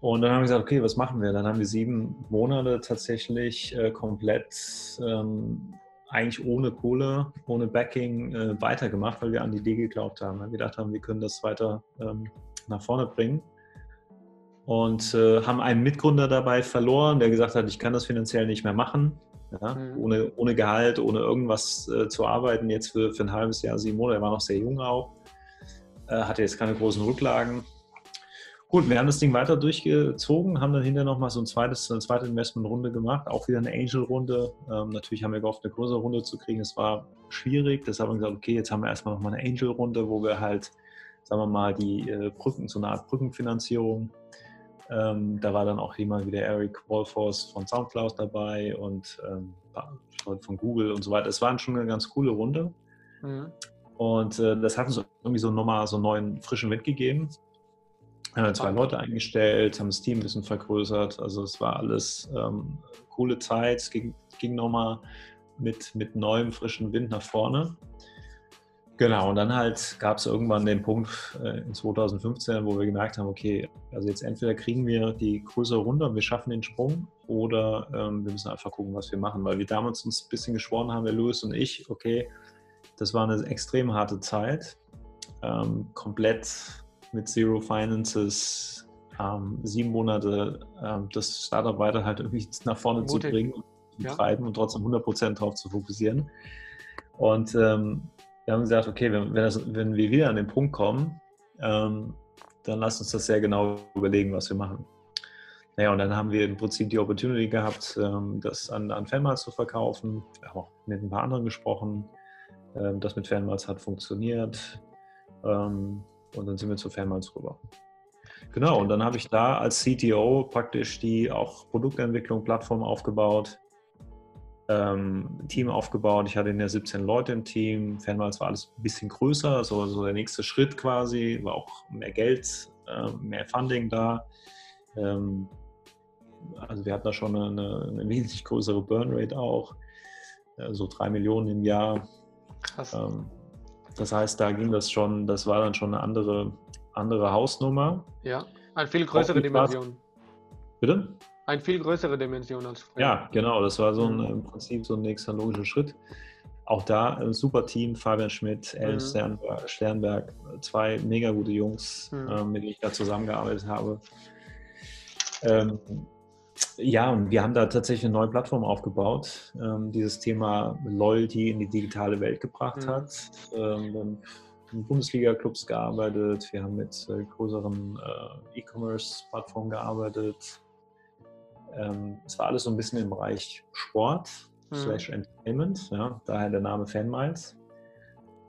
Speaker 2: Und dann haben wir gesagt, okay, was machen wir? Dann haben wir sieben Monate tatsächlich äh, komplett ähm, eigentlich ohne Kohle, ohne Backing äh, weitergemacht, weil wir an die Idee geglaubt haben. Wir gedacht haben, wir können das weiter ähm, nach vorne bringen. Und äh, haben einen Mitgründer dabei verloren, der gesagt hat, ich kann das finanziell nicht mehr machen. Ja, mhm. ohne, ohne Gehalt, ohne irgendwas äh, zu arbeiten, jetzt für, für ein halbes Jahr, sieben Monate. Er war noch sehr jung auch, äh, hatte jetzt keine großen Rücklagen Gut, wir haben das Ding weiter durchgezogen, haben dann hinterher nochmal so ein zweites, eine zweite Investmentrunde gemacht, auch wieder eine Angel-Runde. Ähm, natürlich haben wir gehofft, eine größere Runde zu kriegen. Es war schwierig, deshalb haben wir gesagt, okay, jetzt haben wir erstmal nochmal eine Angel-Runde, wo wir halt, sagen wir mal, die äh, Brücken, so eine Art Brückenfinanzierung. Ähm, da war dann auch jemand wie der Eric Wolfors von Soundcloud dabei und ähm, von Google und so weiter. Es war schon eine ganz coole Runde. Mhm. Und äh, das hat uns irgendwie so nochmal so einen neuen, frischen Wind gegeben haben wir zwei Leute eingestellt, haben das Team ein bisschen vergrößert. Also es war alles ähm, coole Zeit. Es ging, ging nochmal mit, mit neuem, frischen Wind nach vorne. Genau, und dann halt gab es irgendwann den Punkt äh, in 2015, wo wir gemerkt haben, okay, also jetzt entweder kriegen wir die größere Runde und wir schaffen den Sprung oder ähm, wir müssen einfach gucken, was wir machen, weil wir damals uns ein bisschen geschworen haben, der Louis und ich, okay, das war eine extrem harte Zeit, ähm, komplett mit Zero Finances ähm, sieben Monate ähm, das Startup weiter halt irgendwie (laughs) nach vorne Mutig. zu bringen und zu ja. treiben und trotzdem 100% drauf zu fokussieren. Und ähm, wir haben gesagt, okay, wenn, wenn, das, wenn, wir wieder an den Punkt kommen, ähm, dann lasst uns das sehr genau überlegen, was wir machen. Naja, und dann haben wir im Prinzip die Opportunity gehabt, ähm, das an, an Fanmals zu verkaufen. Wir haben auch mit ein paar anderen gesprochen. Ähm, das mit Fanmals hat funktioniert. Und dann sind wir zu Fanmals rüber. Genau, und dann habe ich da als CTO praktisch die auch Produktentwicklung, Plattform aufgebaut, ähm, Team aufgebaut. Ich hatte in der 17 Leute im Team. Fanmals war alles ein bisschen größer, so, so der nächste Schritt quasi, war auch mehr Geld, äh, mehr Funding da. Ähm, also wir hatten da schon eine, eine wesentlich größere Burnrate auch, äh, so drei Millionen im Jahr. Krass. Ähm, das heißt, da ging das schon, das war dann schon eine andere, andere Hausnummer.
Speaker 1: Ja, eine viel größere Dimension.
Speaker 2: Bitte?
Speaker 1: Eine viel größere Dimension als
Speaker 2: früher. Ja, genau, das war so ein, im Prinzip so ein nächster logischer Schritt. Auch da ein super Team, Fabian Schmidt, Ellen mhm. Sternberg, zwei mega gute Jungs, mhm. äh, mit denen ich da zusammengearbeitet habe. Ähm, ja, und wir haben da tatsächlich eine neue Plattform aufgebaut, ähm, dieses Thema Loyalty in die digitale Welt gebracht mhm. hat. Ähm, wir haben in Bundesliga-Clubs gearbeitet, wir haben mit äh, größeren äh, E-Commerce-Plattformen gearbeitet. Ähm, es war alles so ein bisschen im Bereich Sport mhm. slash Entertainment, ja, daher der Name Fanmiles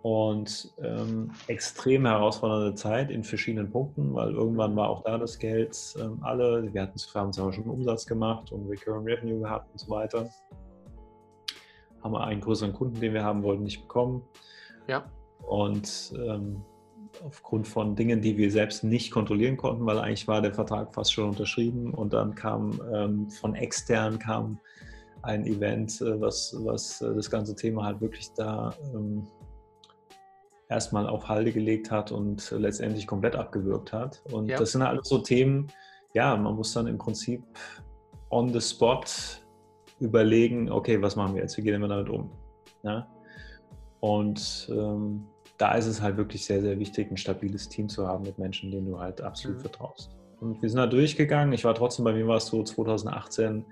Speaker 2: und ähm, extrem herausfordernde Zeit in verschiedenen Punkten, weil irgendwann war auch da das Geld ähm, alle. Wir hatten haben zwar schon Umsatz gemacht und Recurring Revenue gehabt und so weiter. Haben wir einen größeren Kunden, den wir haben wollten, nicht bekommen.
Speaker 1: Ja.
Speaker 2: Und ähm, aufgrund von Dingen, die wir selbst nicht kontrollieren konnten, weil eigentlich war der Vertrag fast schon unterschrieben und dann kam ähm, von extern kam ein Event, äh, was, was äh, das ganze Thema halt wirklich da ähm, erstmal auf Halde gelegt hat und letztendlich komplett abgewürgt hat. Und ja. das sind alles so Themen, ja, man muss dann im Prinzip on the spot überlegen, okay, was machen wir jetzt, wie gehen wir damit um? Ja? Und ähm, da ist es halt wirklich sehr, sehr wichtig, ein stabiles Team zu haben mit Menschen, denen du halt absolut mhm. vertraust. Und wir sind da durchgegangen. Ich war trotzdem, bei mir war es so 2018,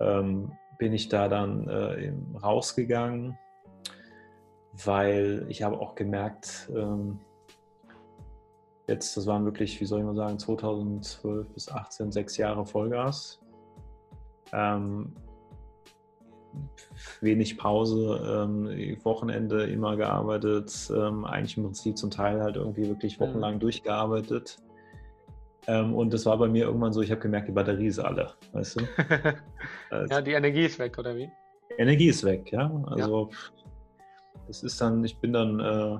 Speaker 2: ähm, bin ich da dann äh, rausgegangen, weil ich habe auch gemerkt, ähm, jetzt, das waren wirklich, wie soll ich mal sagen, 2012 bis 18, sechs Jahre Vollgas. Ähm, wenig Pause, ähm, Wochenende immer gearbeitet, ähm, eigentlich im Prinzip zum Teil halt irgendwie wirklich mhm. wochenlang durchgearbeitet. Ähm, und das war bei mir irgendwann so, ich habe gemerkt, die Batterie ist alle, weißt du? (laughs)
Speaker 1: ja, die Energie ist weg, oder wie?
Speaker 2: Energie ist weg, ja. Also ja. das ist dann, ich bin dann, äh,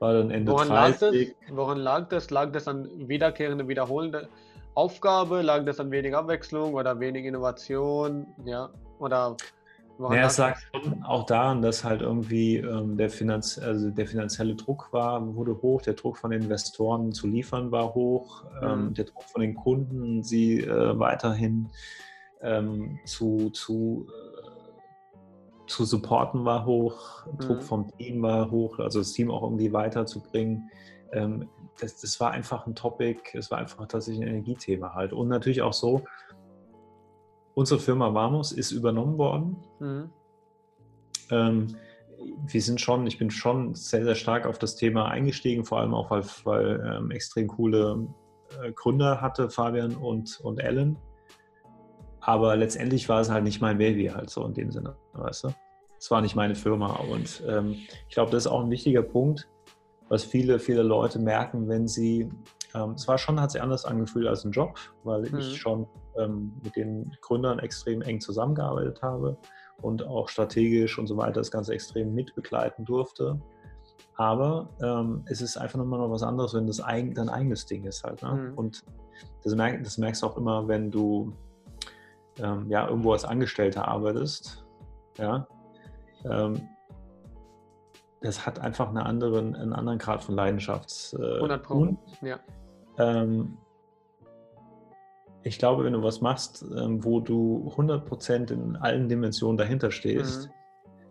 Speaker 2: war dann Ende
Speaker 1: Woran 30. Lag das? Woran lag das? Lag das an wiederkehrende, wiederholende Aufgabe? Lag das an wenig Abwechslung oder wenig Innovation? Ja, oder
Speaker 2: naja, es lag schon auch daran, dass halt irgendwie ähm, der, Finanz also der finanzielle Druck war, wurde hoch, der Druck von den Investoren zu liefern war hoch, ähm, mhm. der Druck von den Kunden, sie äh, weiterhin ähm, zu, zu, äh, zu supporten war hoch, mhm. Druck vom Team war hoch, also das Team auch irgendwie weiterzubringen. Ähm, das, das war einfach ein Topic, es war einfach tatsächlich ein Energiethema halt. Und natürlich auch so, Unsere Firma Vamos ist übernommen worden. Mhm. Ähm, wir sind schon, ich bin schon sehr, sehr stark auf das Thema eingestiegen, vor allem auch, weil, weil ähm, extrem coole äh, Gründer hatte, Fabian und, und Ellen. Aber letztendlich war es halt nicht mein Baby, halt so in dem Sinne, weißt du? Es war nicht meine Firma. Und ähm, ich glaube, das ist auch ein wichtiger Punkt, was viele, viele Leute merken, wenn sie, ähm, es war schon, hat sich anders angefühlt als ein Job, weil mhm. ich schon ähm, mit den Gründern extrem eng zusammengearbeitet habe und auch strategisch und so weiter das Ganze extrem mitbegleiten durfte. Aber ähm, es ist einfach nochmal noch was anderes, wenn das eigen, dein eigenes Ding ist halt. Ne? Mhm. Und das, merk, das, merkst du auch immer, wenn du ähm, ja, irgendwo als Angestellter arbeitest. Ja, ähm, das hat einfach eine anderen, einen anderen Grad von Leidenschaft.
Speaker 1: Äh, 100 Pro. Ja.
Speaker 2: Ähm, ich glaube, wenn du was machst, ähm, wo du 100% in allen Dimensionen dahinter stehst, mhm.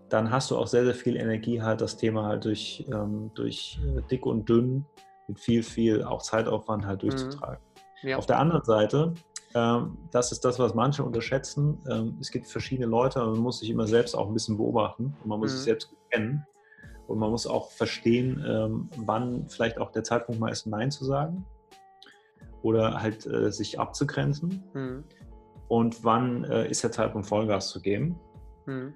Speaker 2: dann hast du auch sehr, sehr viel Energie, halt das Thema halt durch, ähm, durch äh, dick und dünn mit viel, viel auch Zeitaufwand halt mhm. durchzutragen. Mhm. Ja. Auf der anderen Seite, ähm, das ist das, was manche unterschätzen. Es gibt verschiedene Leute und man muss sich immer selbst auch ein bisschen beobachten und man muss mhm. sich selbst kennen. Und man muss auch verstehen, wann vielleicht auch der Zeitpunkt mal ist, Nein zu sagen oder halt äh, sich abzugrenzen mhm. und wann äh, ist der Zeitpunkt Vollgas zu geben. Mhm.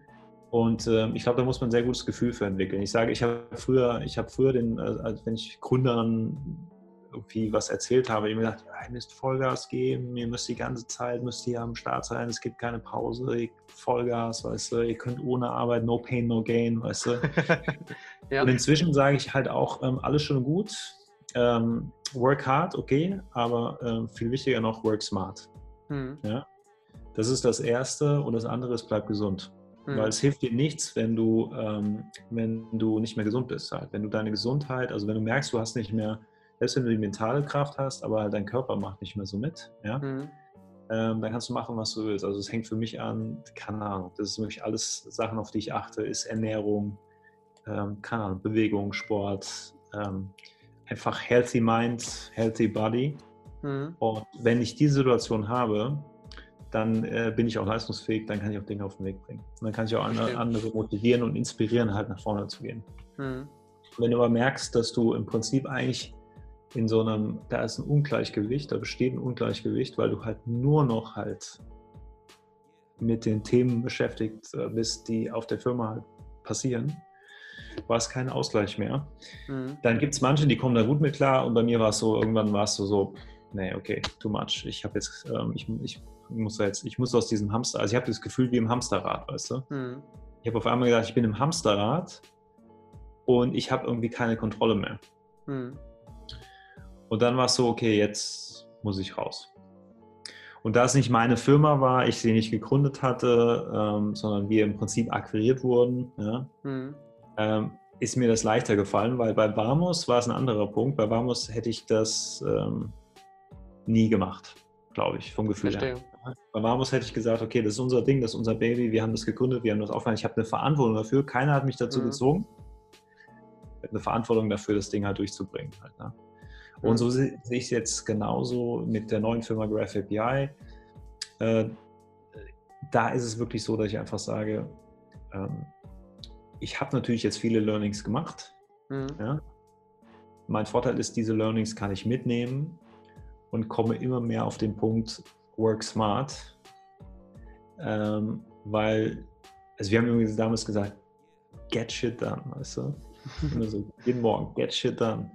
Speaker 2: Und äh, ich glaube, da muss man ein sehr gutes Gefühl für entwickeln. Ich sage, ich habe früher, ich habe früher den, also wenn ich Gründern irgendwie was erzählt habe, ich mir gedacht, ja, ihr müsst Vollgas geben, ihr müsst die ganze Zeit, müsst ihr am Start sein, es gibt keine Pause, Vollgas, weißt du, ihr könnt ohne Arbeit, no pain, no gain, weißt du. (laughs) ja. Und inzwischen sage ich halt auch, ähm, alles schon gut, ähm, work hard, okay, aber äh, viel wichtiger noch, work smart. Mhm. Ja? Das ist das Erste und das andere ist, bleib gesund. Mhm. Weil es hilft dir nichts, wenn du, ähm, wenn du nicht mehr gesund bist. Halt. Wenn du deine Gesundheit, also wenn du merkst, du hast nicht mehr, selbst wenn du die mentale Kraft hast, aber dein Körper macht nicht mehr so mit, ja, mhm. ähm, dann kannst du machen, was du willst. Also es hängt für mich an, keine Ahnung, das ist wirklich alles Sachen, auf die ich achte, ist Ernährung, ähm, keine Ahnung, Bewegung, Sport, ähm, einfach healthy mind, healthy body. Mhm. Und wenn ich diese Situation habe, dann äh, bin ich auch leistungsfähig, dann kann ich auch Dinge auf den Weg bringen. Und dann kann ich auch andere, andere motivieren und inspirieren, halt nach vorne zu gehen. Mhm. Wenn du aber merkst, dass du im Prinzip eigentlich in so einem, da ist ein Ungleichgewicht, da besteht ein Ungleichgewicht, weil du halt nur noch halt mit den Themen beschäftigt äh, bist, die auf der Firma halt passieren, war es kein Ausgleich mehr. Mhm. Dann gibt es manche, die kommen da gut mit klar und bei mir war es so, irgendwann war es so, so, nee, okay, too much. Ich habe jetzt, ähm, ich, ich muss jetzt, ich muss aus diesem Hamster, also ich habe das Gefühl wie im Hamsterrad, weißt du? Mhm. Ich habe auf einmal gedacht, ich bin im Hamsterrad und ich habe irgendwie keine Kontrolle mehr. Mhm. Und dann war es so, okay, jetzt muss ich raus. Und da es nicht meine Firma war, ich sie nicht gegründet hatte, ähm, sondern wir im Prinzip akquiriert wurden, ja, mhm ähm, ist mir das leichter gefallen, weil bei Vamos war es ein anderer Punkt. Bei Vamos hätte ich das ähm, nie gemacht, glaube ich, vom Gefühl Verstehe. her. Bei Vamos hätte ich gesagt, okay, das ist unser Ding, das ist unser Baby, wir haben das gegründet, wir haben das aufgehört. Ich habe eine Verantwortung dafür, keiner hat mich dazu mhm. gezwungen. Ich habe eine Verantwortung dafür, das Ding halt durchzubringen. Halt, ne? Und mhm. so sehe ich es jetzt genauso mit der neuen Firma Graph API. Äh, da ist es wirklich so, dass ich einfach sage, ähm, ich habe natürlich jetzt viele Learnings gemacht. Mhm. Ja? Mein Vorteil ist, diese Learnings kann ich mitnehmen und komme immer mehr auf den Punkt Work Smart, ähm, weil, also wir haben übrigens damals gesagt, get shit done, weißt du? (laughs) Immer so, jeden Morgen, get shit done.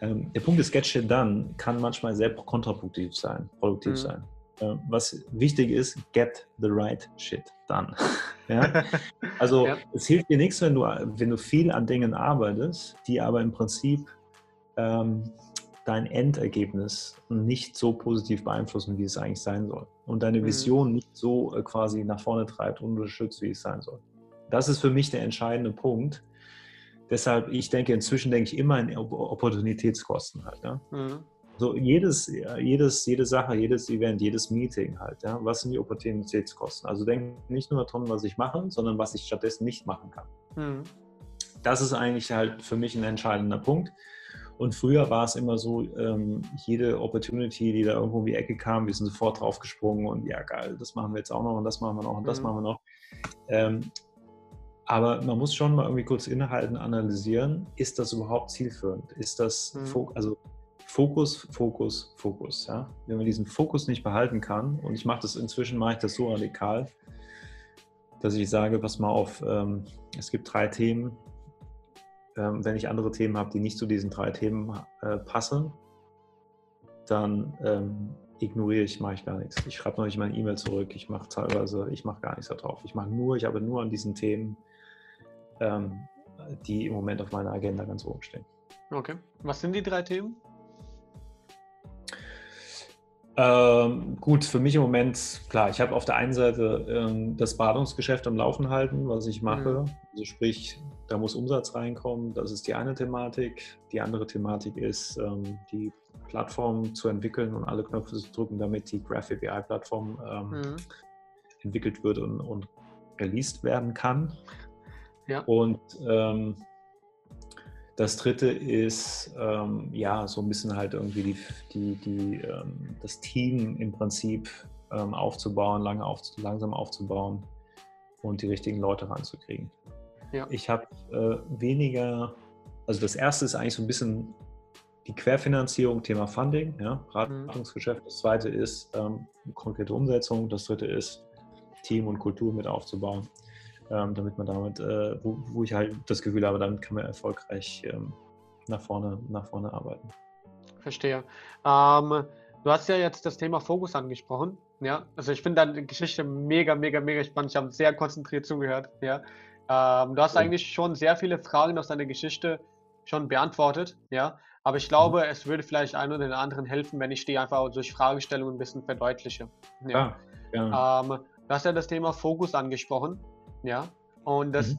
Speaker 2: Ähm, der Punkt ist, get shit done kann manchmal sehr kontraproduktiv sein, produktiv mhm. sein. Ähm, was wichtig ist, get the right shit done. ja? Also (laughs) ja. es hilft dir nichts, wenn du, wenn du viel an Dingen arbeitest, die aber im Prinzip ähm, dein Endergebnis nicht so positiv beeinflussen, wie es eigentlich sein soll. Und deine mhm. Vision mhm. nicht so äh, quasi nach vorne treibt und unterstützt, wie es sein soll. Das ist für mich der entscheidende Punkt. Deshalb, ich denke, inzwischen denke ich immer in Opportunitätskosten halt. Ja? Mhm. So jedes, jedes, jede Sache, jedes Event, jedes Meeting halt. Ja? Was sind die Opportunitätskosten? Also denke nicht nur darum, was ich mache, sondern was ich stattdessen nicht machen kann. Mhm. Das ist eigentlich halt für mich ein entscheidender Punkt. Und früher war es immer so, ähm, jede Opportunity, die da irgendwo um die Ecke kam, wir sind sofort draufgesprungen und ja, geil, das machen wir jetzt auch noch und das machen wir noch und das mhm. machen wir noch. Ähm, aber man muss schon mal irgendwie kurz innehalten, analysieren, ist das überhaupt zielführend? Ist das, mhm. also Fokus, Fokus, Fokus. Ja? Wenn man diesen Fokus nicht behalten kann, und ich mache das inzwischen, mache ich das so radikal, dass ich sage, pass mal auf, ähm, es gibt drei Themen, ähm, wenn ich andere Themen habe, die nicht zu diesen drei Themen äh, passen, dann ähm, ignoriere ich, mache ich gar nichts. Ich schreibe noch nicht mal eine E-Mail zurück, ich mache teilweise, ich mache gar nichts darauf. Ich mache nur, ich habe nur an diesen Themen, ähm, die im Moment auf meiner Agenda ganz oben stehen.
Speaker 1: Okay. Was sind die drei Themen?
Speaker 2: Ähm, gut, für mich im Moment, klar, ich habe auf der einen Seite ähm, das Badungsgeschäft am Laufen halten, was ich mache. Mhm. Also sprich, da muss Umsatz reinkommen. Das ist die eine Thematik. Die andere Thematik ist, ähm, die Plattform zu entwickeln und alle Knöpfe zu drücken, damit die Graph API-Plattform ähm, mhm. entwickelt wird und, und released werden kann. Ja. Und ähm, das dritte ist, ähm, ja, so ein bisschen halt irgendwie die, die, die, ähm, das Team im Prinzip ähm, aufzubauen, lange auf, langsam aufzubauen und die richtigen Leute ranzukriegen. Ja. Ich habe äh, weniger, also das erste ist eigentlich so ein bisschen die Querfinanzierung, Thema Funding, ja, Beratungsgeschäft. Das zweite ist ähm, konkrete Umsetzung. Das dritte ist Team und Kultur mit aufzubauen ähm, damit man damit, äh, wo, wo, ich halt das Gefühl habe, damit kann man erfolgreich ähm, nach, vorne, nach vorne arbeiten.
Speaker 1: Verstehe. Ähm, du hast ja jetzt das Thema Fokus angesprochen. Ja, also ich finde deine Geschichte mega, mega, mega spannend. Ich habe sehr konzentriert zugehört. Ja, ähm, du hast ja. eigentlich schon sehr viele Fragen aus deiner Geschichte schon beantwortet. Ja, aber ich glaube, mhm. es würde vielleicht einen oder den anderen helfen, wenn ich die einfach durch Fragestellungen ein bisschen verdeutliche. Ja. ja. Ähm, du hast ja das Thema Fokus angesprochen ja. Und das mhm.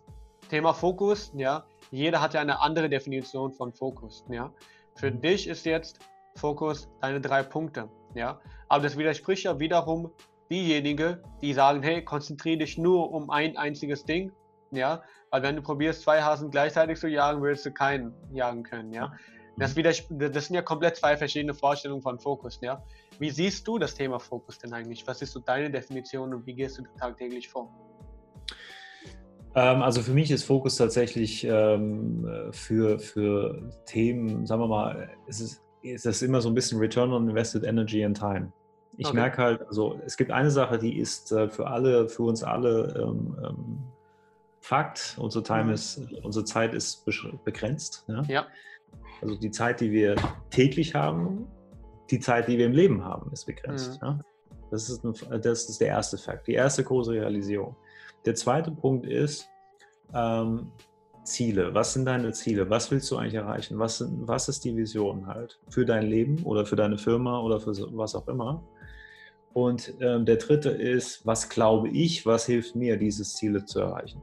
Speaker 1: Thema Fokus, ja, jeder hat ja eine andere Definition von Fokus, ja. Für mhm. dich ist jetzt Fokus deine drei Punkte, ja. Aber das widerspricht ja wiederum diejenigen, die sagen, hey, konzentriere dich nur um ein einziges Ding, ja. Weil wenn du probierst, zwei Hasen gleichzeitig zu jagen, willst du keinen jagen können, ja. Das, mhm. das sind ja komplett zwei verschiedene Vorstellungen von Fokus, ja. Wie siehst du das Thema Fokus denn eigentlich? Was ist so deine Definition und wie gehst du tagtäglich vor?
Speaker 2: Ähm, also für mich ist Fokus tatsächlich ähm, für, für Themen, sagen wir mal, es ist, ist immer so ein bisschen Return on Invested Energy and Time. Ich okay. merke halt, also es gibt eine Sache, die ist äh, für alle, für uns alle ähm, Fakt. Unsere Time mhm. ist, unsere Zeit ist begrenzt. Ja? ja? Also die Zeit, die wir täglich haben, die Zeit, die wir im Leben haben, ist begrenzt. Mhm. Ja? Das, ist ein, das ist der erste Fakt, die erste große Realisierung. Der zweite Punkt ist ähm, Ziele. Was sind deine Ziele? Was willst du eigentlich erreichen? Was, sind, was ist die Vision halt für dein Leben oder für deine Firma oder für was auch immer? Und ähm, der dritte ist, was glaube ich, was hilft mir, diese Ziele zu erreichen?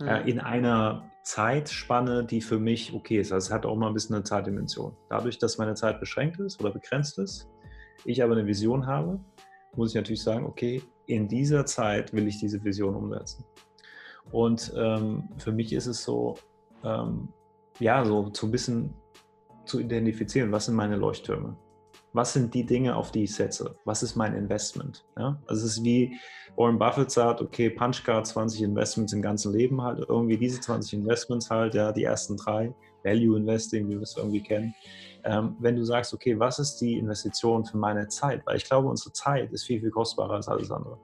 Speaker 2: Mhm. Ja, in einer Zeitspanne, die für mich okay ist. Also es hat auch mal ein bisschen eine Zeitdimension. Dadurch, dass meine Zeit beschränkt ist oder begrenzt ist, ich aber eine Vision habe, muss ich natürlich sagen, okay, in dieser Zeit will ich diese Vision umsetzen. Und ähm, für mich ist es so, ähm, ja, so, so ein bisschen zu identifizieren, was sind meine Leuchttürme. was sind die Dinge, auf die ich setze? Was ist mein Investment? Ja? Also es ist wie Warren Buffett sagt, okay, Punchcard 20 Investments im ganzen Leben halt, irgendwie diese 20 Investments halt, ja, die ersten drei, Value Investing, wie wir es irgendwie kennen. Ähm, wenn du sagst, okay, was ist die Investition für meine Zeit? Weil ich glaube, unsere Zeit ist viel, viel kostbarer als alles andere.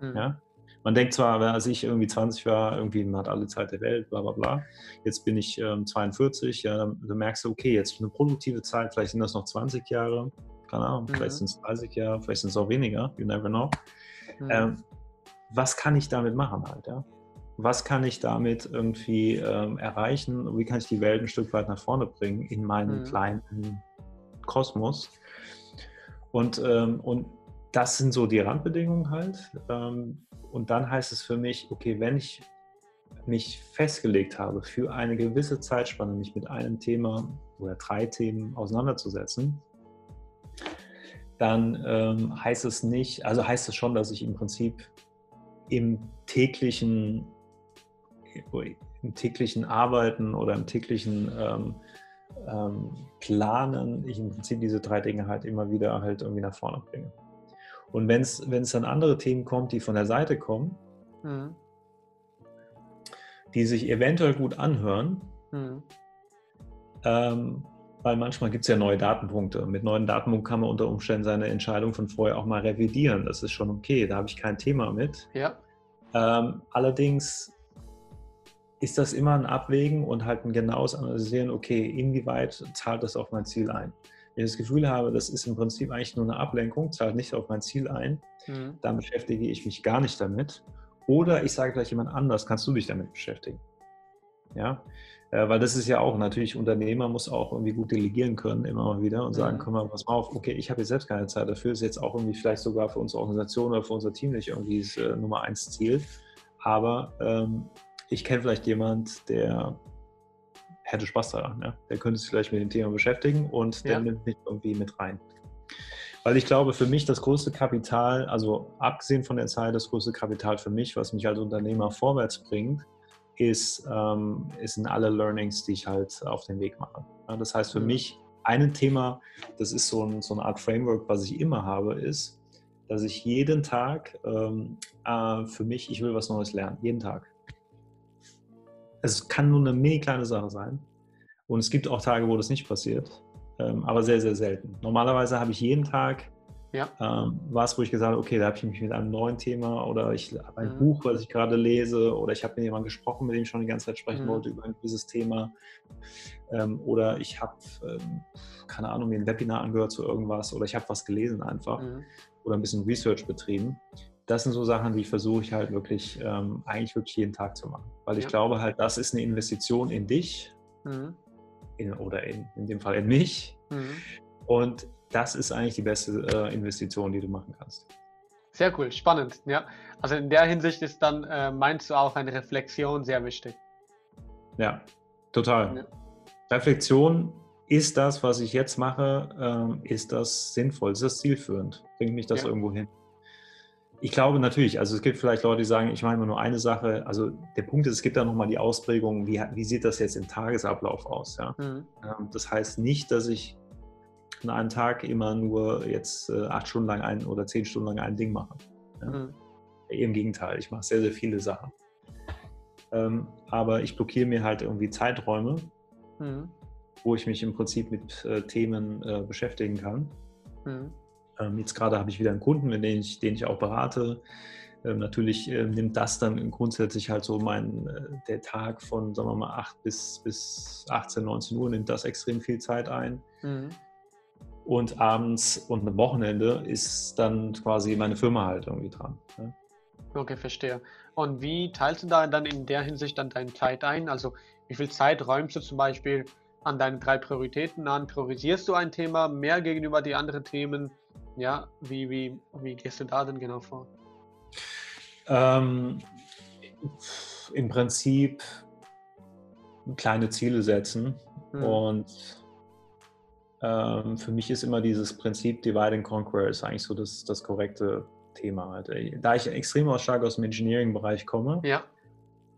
Speaker 2: Mhm. Ja? Man denkt zwar, als ich irgendwie 20 war, irgendwie man hat alle Zeit der Welt, bla bla bla. Jetzt bin ich ähm, 42, ja, du merkst, okay, jetzt eine produktive Zeit, vielleicht sind das noch 20 Jahre, keine Ahnung, mhm. vielleicht sind es 30 Jahre, vielleicht sind es auch weniger, you never know. Mhm. Ähm, was kann ich damit machen halt, ja? Was kann ich damit irgendwie ähm, erreichen? Wie kann ich die Welt ein Stück weit nach vorne bringen in meinem mhm. kleinen Kosmos? Und, ähm, und das sind so die Randbedingungen halt. Ähm, und dann heißt es für mich, okay, wenn ich mich festgelegt habe, für eine gewisse Zeitspanne mich mit einem Thema oder drei Themen auseinanderzusetzen, dann ähm, heißt es nicht, also heißt es schon, dass ich im Prinzip im täglichen, im täglichen Arbeiten oder im täglichen ähm, ähm, Planen, ich im Prinzip diese drei Dinge halt immer wieder halt irgendwie nach vorne bringe. Und wenn es dann andere Themen kommt, die von der Seite kommen, mhm. die sich eventuell gut anhören, mhm. ähm, weil manchmal gibt es ja neue Datenpunkte. Mit neuen Datenpunkten kann man unter Umständen seine Entscheidung von vorher auch mal revidieren. Das ist schon okay, da habe ich kein Thema mit.
Speaker 1: Ja.
Speaker 2: Ähm, allerdings ist das immer ein Abwägen und halt ein genaues Analysieren, okay, inwieweit zahlt das auf mein Ziel ein? Wenn ich das Gefühl habe, das ist im Prinzip eigentlich nur eine Ablenkung, zahlt nicht auf mein Ziel ein, mhm. dann beschäftige ich mich gar nicht damit. Oder ich sage gleich jemand anders, kannst du dich damit beschäftigen? Ja, äh, weil das ist ja auch natürlich, Unternehmer muss auch irgendwie gut delegieren können, immer mal wieder und sagen, mhm. komm mal, pass mal auf, okay, ich habe jetzt selbst keine Zeit dafür, ist jetzt auch irgendwie vielleicht sogar für unsere Organisation oder für unser Team nicht irgendwie das äh, Nummer eins Ziel. Aber ähm, ich kenne vielleicht jemand, der hätte Spaß daran. Ja? Der könnte sich vielleicht mit dem Thema beschäftigen und der ja. nimmt mich irgendwie mit rein. Weil ich glaube, für mich das größte Kapital, also abgesehen von der Zeit, das größte Kapital für mich, was mich als Unternehmer vorwärts bringt, ist, ähm, ist in alle Learnings, die ich halt auf den Weg mache. Ja, das heißt für mhm. mich, ein Thema, das ist so, ein, so eine Art Framework, was ich immer habe, ist, dass ich jeden Tag ähm, äh, für mich, ich will was Neues lernen, jeden Tag es kann nur eine mini kleine Sache sein. Und es gibt auch Tage, wo das nicht passiert, ähm, aber sehr, sehr selten. Normalerweise habe ich jeden Tag ja. ähm, was, wo ich gesagt habe, okay, da habe ich mich mit einem neuen Thema oder ich habe ein mhm. Buch, was ich gerade lese oder ich habe mit jemandem gesprochen, mit dem ich schon die ganze Zeit sprechen mhm. wollte über ein gewisses Thema ähm, oder ich habe, ähm, keine Ahnung, mir ein Webinar angehört zu irgendwas oder ich habe was gelesen einfach mhm. oder ein bisschen Research betrieben das sind so Sachen, die versuche ich halt wirklich, ähm, eigentlich wirklich jeden Tag zu machen. Weil ich ja. glaube halt, das ist eine Investition in dich mhm. in, oder in, in dem Fall in mich. Mhm. Und das ist eigentlich die beste äh, Investition, die du machen kannst.
Speaker 1: Sehr cool, spannend. Ja, also in der Hinsicht ist dann, äh, meinst du auch eine Reflexion sehr wichtig?
Speaker 2: Ja, total. Ja. Reflexion ist das, was ich jetzt mache, ähm, ist das sinnvoll, ist das zielführend? Bringt mich das ja. irgendwo hin? Ich glaube natürlich, also es gibt vielleicht Leute, die sagen, ich meine nur eine Sache. Also der Punkt ist, es gibt da nochmal die Ausprägung, wie, wie sieht das jetzt im Tagesablauf aus? Ja? Mhm. Ähm, das heißt nicht, dass ich an einem Tag immer nur jetzt äh, acht Stunden lang ein oder zehn Stunden lang ein Ding mache. Ja? Mhm. Im Gegenteil, ich mache sehr, sehr viele Sachen. Ähm, aber ich blockiere mir halt irgendwie Zeiträume, mhm. wo ich mich im Prinzip mit äh, Themen äh, beschäftigen kann. Mhm. Ähm, jetzt gerade habe ich wieder einen Kunden, den ich, den ich auch berate. Ähm, natürlich äh, nimmt das dann grundsätzlich halt so mein, äh, der Tag von, sagen wir mal, 8 bis, bis 18, 19 Uhr nimmt das extrem viel Zeit ein. Mhm. Und abends und am Wochenende ist dann quasi meine Firma halt irgendwie dran. Ne?
Speaker 1: Okay, verstehe. Und wie teilst du da dann in der Hinsicht dann deine Zeit ein? Also wie viel Zeit räumst du zum Beispiel an deine drei Prioritäten an? Priorisierst du ein Thema mehr gegenüber die anderen Themen? Ja, wie, wie, wie gehst du da denn genau vor?
Speaker 2: Ähm, Im Prinzip kleine Ziele setzen hm. und ähm, für mich ist immer dieses Prinzip Divide and Conquer ist eigentlich so das, das korrekte Thema. Halt. Da ich extrem stark aus dem Engineering-Bereich komme,
Speaker 1: ja.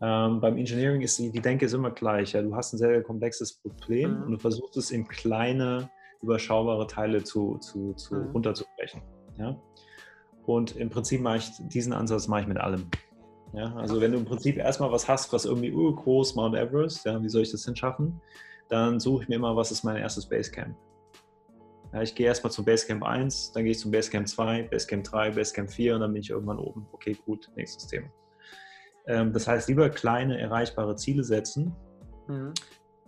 Speaker 2: ähm, beim Engineering ist die, die Denke ist immer gleich. Ja. Du hast ein sehr komplexes Problem mhm. und du versuchst es in kleine überschaubare Teile zu, zu, zu mhm. runterzubrechen. Ja? Und im Prinzip mache ich diesen Ansatz mache ich mit allem. Ja? Also wenn du im Prinzip erstmal was hast, was irgendwie urgroß Mount Everest, ja, wie soll ich das denn schaffen? Dann suche ich mir immer, was ist mein erstes Basecamp. Ja, ich gehe erstmal zum Basecamp 1, dann gehe ich zum Basecamp 2, Basecamp 3, Basecamp 4 und dann bin ich irgendwann oben. Okay, gut, nächstes Thema. Ähm, das heißt, lieber kleine, erreichbare Ziele setzen, mhm.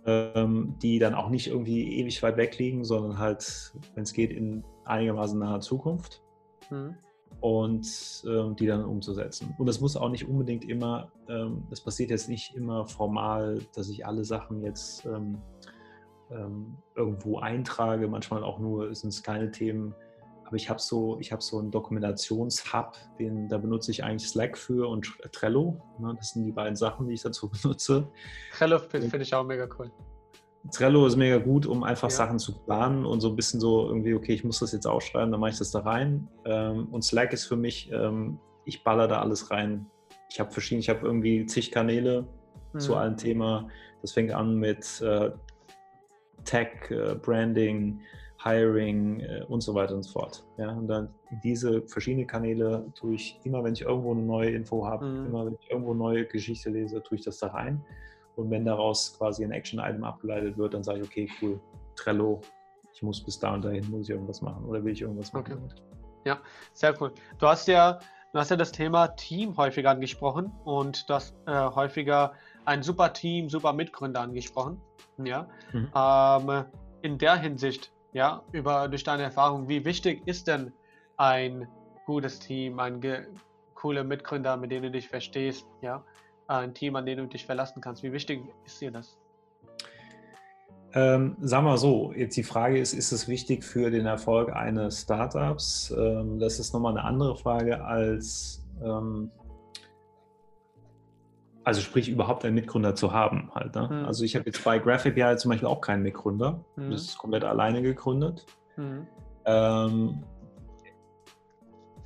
Speaker 2: Ähm, die dann auch nicht irgendwie ewig weit weg liegen, sondern halt, wenn es geht, in einigermaßen naher Zukunft. Mhm und ähm, die dann umzusetzen. Und das muss auch nicht unbedingt immer, ähm, das passiert jetzt nicht immer formal, dass ich alle Sachen jetzt ähm, ähm irgendwo eintrage, manchmal auch nur sind es kleine Themen. Aber ich habe so, ich so einen Dokumentationshub, den da benutze ich eigentlich Slack für und Trello. Ne? Das sind die beiden Sachen, die ich dazu (laughs) benutze.
Speaker 1: Trello finde find ich auch mega cool.
Speaker 2: Trello ist mega gut, um einfach ja. Sachen zu planen und so ein bisschen so irgendwie, okay, ich muss das jetzt aufschreiben, dann mache ich das da rein. Ähm, und Slack ist für mich, ähm, ich baller da alles rein. Ich habe verschiedene, ich habe irgendwie zig Kanäle mhm. zu allen Themen. Das fängt an mit äh, Tech, äh, Branding, Hiring äh, und so weiter und so fort. Ja, und dann diese verschiedenen Kanäle tue ich immer, wenn ich irgendwo eine neue Info habe, mhm. immer wenn ich irgendwo eine neue Geschichte lese, tue ich das da rein. Und wenn daraus quasi ein Action-Item abgeleitet wird, dann sage ich, okay, cool, Trello, ich muss bis da und dahin, muss ich irgendwas machen oder will ich irgendwas machen. Okay.
Speaker 1: Ja, sehr cool. Du hast ja, du hast ja das Thema Team häufig angesprochen und das äh, häufiger ein super Team, super Mitgründer angesprochen. Ja, mhm. ähm, in der Hinsicht, ja, über durch deine Erfahrung, wie wichtig ist denn ein gutes Team, ein cooler Mitgründer, mit dem du dich verstehst, ja? ein Team, an dem du dich verlassen kannst. Wie wichtig ist dir das?
Speaker 2: Ähm, sagen wir so, jetzt die Frage ist, ist es wichtig für den Erfolg eines Startups? Ähm, das ist nochmal eine andere Frage als, ähm, also sprich überhaupt einen Mitgründer zu haben halt. Ne? Mhm. Also ich habe jetzt bei GraphAPI zum Beispiel auch keinen Mitgründer. Mhm. Das ist komplett alleine gegründet. Mhm. Ähm,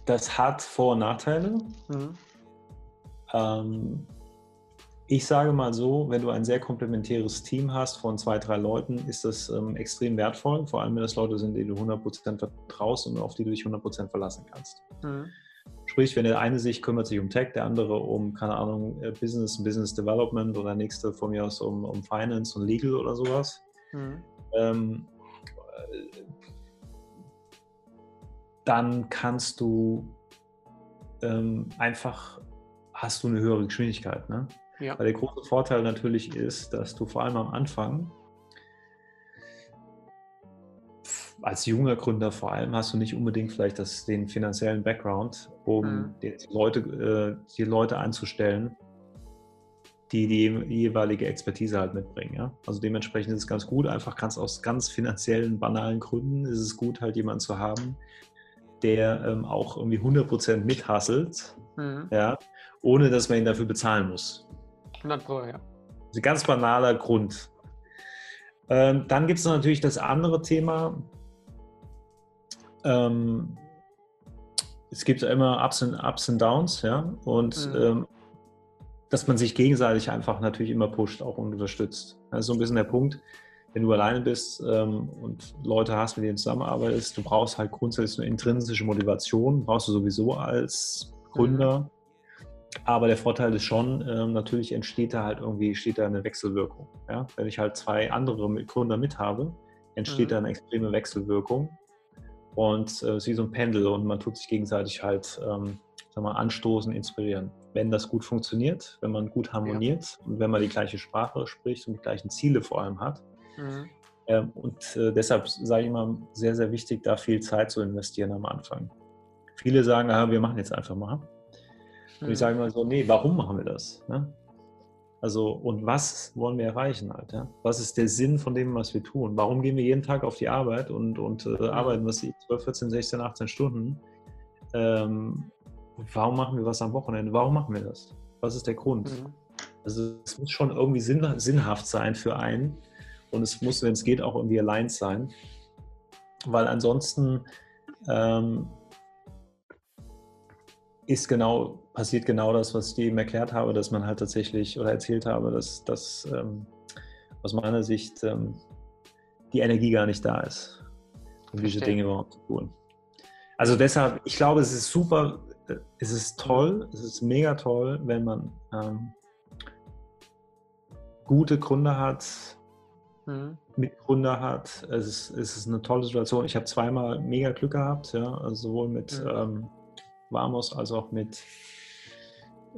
Speaker 2: das hat Vor- und Nachteile. Mhm. Ähm, ich sage mal so, wenn du ein sehr komplementäres Team hast von zwei, drei Leuten, ist das ähm, extrem wertvoll, vor allem wenn das Leute sind, die du 100% vertraust und auf die du dich 100% verlassen kannst. Mhm. Sprich, wenn der eine sich kümmert sich um Tech, der andere um, keine Ahnung, äh, Business, Business Development oder der nächste von mir aus um, um Finance und Legal oder sowas, mhm. ähm, äh, dann kannst du ähm, einfach, hast du eine höhere Geschwindigkeit. Ne? Ja. Weil der große Vorteil natürlich ist, dass du vor allem am Anfang als junger Gründer vor allem hast du nicht unbedingt vielleicht das, den finanziellen Background, um mhm. die, Leute, äh, die Leute einzustellen, die die jeweilige Expertise halt mitbringen. Ja? Also dementsprechend ist es ganz gut, einfach ganz aus ganz finanziellen, banalen Gründen ist es gut, halt jemanden zu haben, der ähm, auch irgendwie 100% mithasselt, mhm. ja, ohne dass man ihn dafür bezahlen muss. 100 Pro, ja. Ein ganz banaler Grund. Ähm, dann gibt es natürlich das andere Thema. Ähm, es gibt immer Ups und Ups und Downs, ja, und mhm. ähm, dass man sich gegenseitig einfach natürlich immer pusht auch und unterstützt. Das ist so ein bisschen der Punkt, wenn du alleine bist ähm, und Leute hast, mit denen du zusammenarbeitest, du brauchst halt grundsätzlich eine intrinsische Motivation, brauchst du sowieso als Gründer. Mhm. Aber der Vorteil ist schon, ähm, natürlich entsteht da halt irgendwie, steht da eine Wechselwirkung. Ja? Wenn ich halt zwei andere Gründer mit habe, entsteht mhm. da eine extreme Wechselwirkung. Und äh, es ist wie so ein Pendel und man tut sich gegenseitig halt ähm, sag mal, anstoßen, inspirieren. Wenn das gut funktioniert, wenn man gut harmoniert ja. und wenn man die gleiche Sprache spricht und die gleichen Ziele vor allem hat. Mhm. Ähm, und äh, deshalb sage ich immer, sehr, sehr wichtig, da viel Zeit zu investieren am Anfang. Viele sagen, ah, wir machen jetzt einfach mal. Und ich sage mal so, nee, warum machen wir das? Ne? Also, und was wollen wir erreichen? Ja? Was ist der Sinn von dem, was wir tun? Warum gehen wir jeden Tag auf die Arbeit und, und äh, arbeiten, was ich, 12, 14, 16, 18 Stunden? Ähm, warum machen wir was am Wochenende? Warum machen wir das? Was ist der Grund? Mhm. Also, es muss schon irgendwie sinn, sinnhaft sein für einen und es muss, wenn es geht, auch irgendwie allein sein, weil ansonsten ähm, ist genau, passiert genau das, was ich dir eben erklärt habe, dass man halt tatsächlich oder erzählt habe, dass, dass ähm, aus meiner Sicht ähm, die Energie gar nicht da ist. um diese Dinge überhaupt zu tun. Also deshalb, ich glaube, es ist super, es ist toll, es ist mega toll, wenn man ähm, gute Gründer hat, mhm. Mitgründer hat. Es ist, es ist eine tolle Situation. Ich habe zweimal mega Glück gehabt, ja, also sowohl mit mhm. ähm, Vamos als auch mit,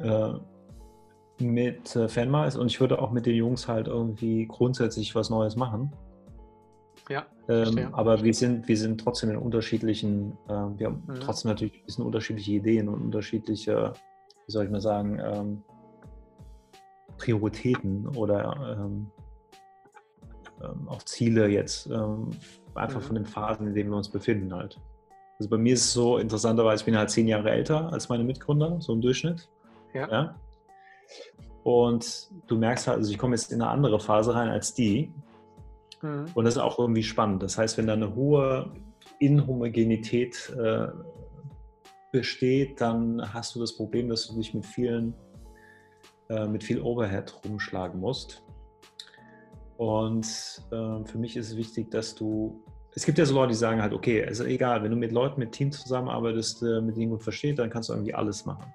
Speaker 2: äh, mit äh, Fanmais und ich würde auch mit den Jungs halt irgendwie grundsätzlich was Neues machen. Ja. Ähm, aber wir sind, wir sind trotzdem in unterschiedlichen, äh, wir haben mhm. trotzdem natürlich ein bisschen unterschiedliche Ideen und unterschiedliche, wie soll ich mal sagen, ähm, Prioritäten oder ähm, ähm auch Ziele jetzt, ähm, einfach mhm. von den Phasen, in denen wir uns befinden halt. Also bei mir ist es so interessanterweise, ich bin halt zehn Jahre älter als meine Mitgründer, so im Durchschnitt. Ja. ja? Und du merkst halt, also ich komme jetzt in eine andere Phase rein als die. Mhm. Und das ist auch irgendwie spannend. Das heißt, wenn da eine hohe Inhomogenität äh, besteht, dann hast du das Problem, dass du dich mit vielen, äh, mit viel Overhead rumschlagen musst. Und äh, für mich ist es wichtig, dass du, es gibt ja so Leute, die sagen halt, okay, also egal, wenn du mit Leuten, mit Teams zusammenarbeitest, äh, mit denen gut verstehst, dann kannst du irgendwie alles machen.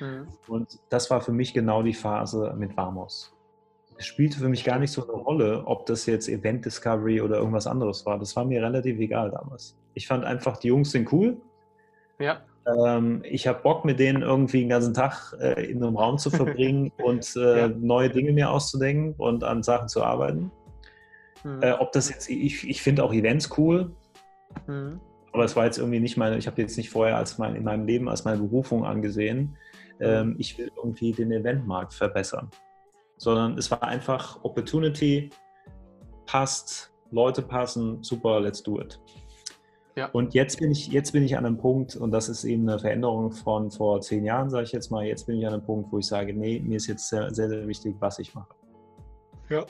Speaker 2: Mhm. Und das war für mich genau die Phase mit Vamos es spielte für mich gar nicht so eine Rolle, ob das jetzt Event Discovery oder irgendwas anderes war. Das war mir relativ egal damals. Ich fand einfach, die Jungs sind cool. Ja. Ähm, ich habe Bock, mit denen irgendwie den ganzen Tag äh, in einem Raum zu (laughs) verbringen und äh, ja. neue Dinge mir auszudenken und an Sachen zu arbeiten. Mhm. Äh, ob das jetzt, ich, ich finde auch Events cool. Mhm. Aber es war jetzt irgendwie nicht meine, ich habe jetzt nicht vorher als mein, in meinem Leben als meine Berufung angesehen. Mhm. Ähm, ich will irgendwie den Eventmarkt verbessern sondern es war einfach Opportunity, passt, Leute passen, super, let's do it. Ja. Und jetzt bin, ich, jetzt bin ich an einem Punkt, und das ist eben eine Veränderung von vor zehn Jahren, sage ich jetzt mal, jetzt bin ich an einem Punkt, wo ich sage, nee, mir ist jetzt sehr, sehr, sehr wichtig, was ich mache.
Speaker 1: Ja,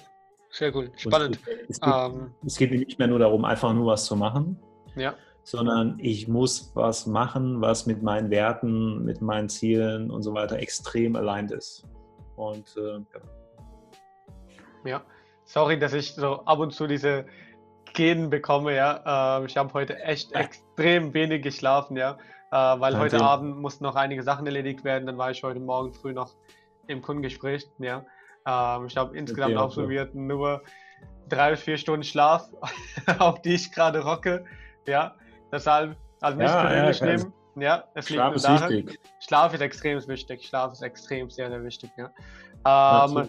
Speaker 1: sehr gut, spannend.
Speaker 2: Es, es, geht, ähm, es geht mir nicht mehr nur darum, einfach nur was zu machen, ja. Sondern ich muss was machen, was mit meinen Werten, mit meinen Zielen und so weiter extrem aligned ist. Und äh,
Speaker 1: ja, sorry, dass ich so ab und zu diese Genen bekomme, ja. Äh, ich habe heute echt extrem wenig geschlafen, ja. Äh, weil Kein heute Thema. Abend mussten noch einige Sachen erledigt werden. Dann war ich heute Morgen früh noch im Kundengespräch, ja. Äh, ich habe insgesamt okay, absolviert okay. nur drei vier Stunden Schlaf, (laughs) auf die ich gerade rocke, ja. Deshalb, also nicht ja, persönlich ja, nehmen. Ja, es Schlaf liegt nur daran. Wichtig. Schlaf ist extrem wichtig. Schlaf ist extrem sehr, sehr wichtig. Ja. Ähm,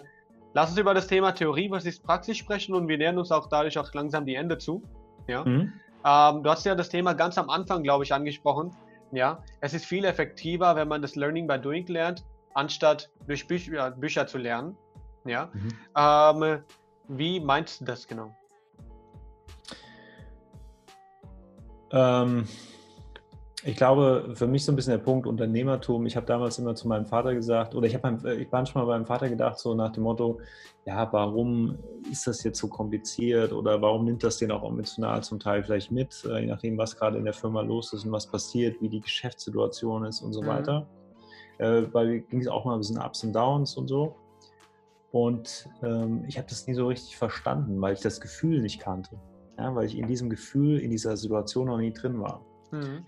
Speaker 1: Lass uns über das Thema Theorie versus Praxis sprechen und wir nähern uns auch dadurch auch langsam die Ende zu. Ja? Mhm. Ähm, du hast ja das Thema ganz am Anfang, glaube ich, angesprochen. Ja, es ist viel effektiver, wenn man das Learning by Doing lernt, anstatt durch Bücher, Bücher zu lernen. Ja, mhm. ähm, wie meinst du das genau?
Speaker 2: Ähm, ich glaube, für mich so ein bisschen der Punkt Unternehmertum. Ich habe damals immer zu meinem Vater gesagt, oder ich habe ich manchmal bei meinem Vater gedacht, so nach dem Motto, ja, warum ist das jetzt so kompliziert oder warum nimmt das den auch emotional zum Teil vielleicht mit, äh, je nachdem, was gerade in der Firma los ist und was passiert, wie die Geschäftssituation ist und so mhm. weiter. Äh, weil ging es auch mal ein bisschen Ups und Downs und so. Und ähm, ich habe das nie so richtig verstanden, weil ich das Gefühl nicht kannte. Ja, weil ich in diesem Gefühl, in dieser Situation noch nie drin war. Mhm.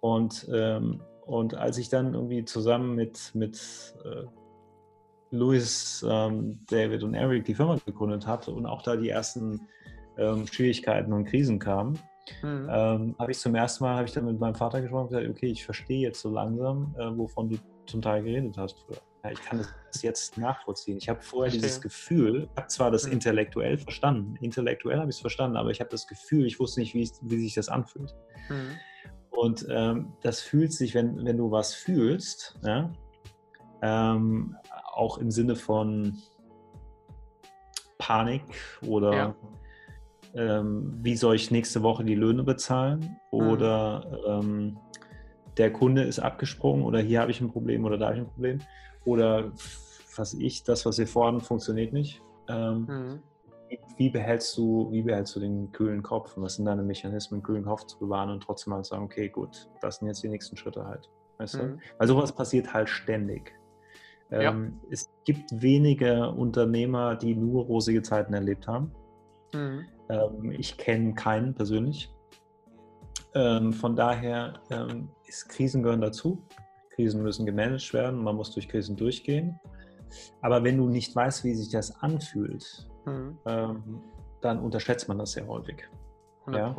Speaker 2: Und, ähm, und als ich dann irgendwie zusammen mit, mit äh, Louis, ähm, David und Eric die Firma gegründet habe und auch da die ersten ähm, Schwierigkeiten und Krisen kamen, mhm. ähm, habe ich zum ersten Mal, habe ich dann mit meinem Vater gesprochen und gesagt, okay, ich verstehe jetzt so langsam, äh, wovon du zum Teil geredet hast früher. Ich kann das jetzt nachvollziehen. Ich habe vorher Verstehe. dieses Gefühl, ich habe zwar das mhm. intellektuell verstanden, intellektuell habe ich es verstanden, aber ich habe das Gefühl, ich wusste nicht, wie, wie sich das anfühlt. Mhm. Und ähm, das fühlt sich, wenn, wenn du was fühlst, ja, ähm, auch im Sinne von Panik oder ja. ähm, wie soll ich nächste Woche die Löhne bezahlen oder mhm. der Kunde ist abgesprungen oder hier habe ich ein Problem oder da habe ich ein Problem oder was ich, das, was wir fordern, funktioniert nicht. Ähm, mhm wie behältst du, wie behältst du den kühlen Kopf? Und was sind deine Mechanismen, kühlen Kopf zu bewahren und trotzdem halt sagen, okay, gut, das sind jetzt die nächsten Schritte halt. Weißt mhm. du? Weil sowas passiert halt ständig. Ja. Ähm, es gibt wenige Unternehmer, die nur rosige Zeiten erlebt haben. Mhm. Ähm, ich kenne keinen persönlich. ähm, von daher ähm, ist Krisen gehören dazu. Krisen müssen gemanagt werden, man muss durch Krisen durchgehen. Aber wenn du nicht weißt, wie sich das anfühlt, mhm. ähm, dann unterschätzt man das sehr häufig. Ja?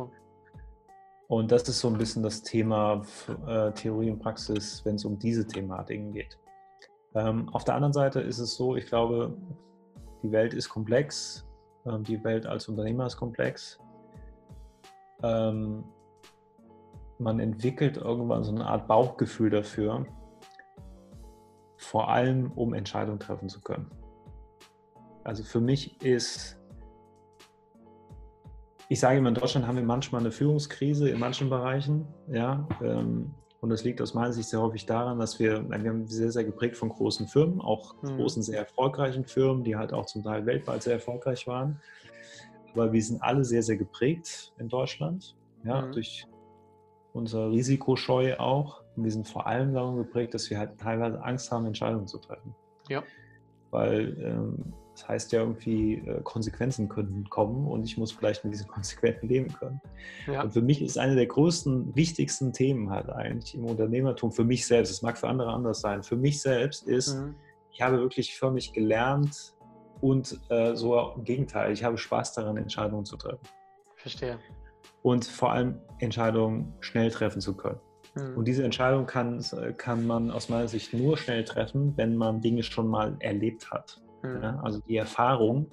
Speaker 2: Und das ist so ein bisschen das Thema äh, Theorie und Praxis, wenn es um diese Thematiken geht. Ähm, auf der anderen Seite ist es so, ich glaube, die Welt ist komplex, ähm, die Welt als Unternehmer ist komplex. Ähm, man entwickelt irgendwann so eine Art Bauchgefühl dafür, vor allem um Entscheidungen treffen zu können. Also für mich ist, ich sage immer, in Deutschland haben wir manchmal eine Führungskrise in manchen Bereichen, ja, ähm, und das liegt aus meiner Sicht sehr häufig daran, dass wir, wir haben sehr, sehr geprägt von großen Firmen, auch mhm. großen, sehr erfolgreichen Firmen, die halt auch zum Teil weltweit sehr erfolgreich waren. Aber wir sind alle sehr, sehr geprägt in Deutschland, ja, mhm. durch unsere Risikoscheu auch. Und wir sind vor allem darum geprägt, dass wir halt teilweise Angst haben, Entscheidungen zu treffen.
Speaker 1: Ja.
Speaker 2: Weil ähm, das heißt ja irgendwie, äh, Konsequenzen könnten kommen und ich muss vielleicht mit diesen (laughs) Konsequenzen leben können. Ja. Und für mich ist eine der größten, wichtigsten Themen halt eigentlich im Unternehmertum, für mich selbst, es mag für andere anders sein, für mich selbst ist, mhm. ich habe wirklich für mich gelernt und äh, so im Gegenteil, ich habe Spaß daran, Entscheidungen zu treffen.
Speaker 1: Verstehe
Speaker 2: und vor allem Entscheidungen schnell treffen zu können. Mhm. Und diese Entscheidung kann, kann man aus meiner Sicht nur schnell treffen, wenn man Dinge schon mal erlebt hat. Mhm. Ja, also die Erfahrung.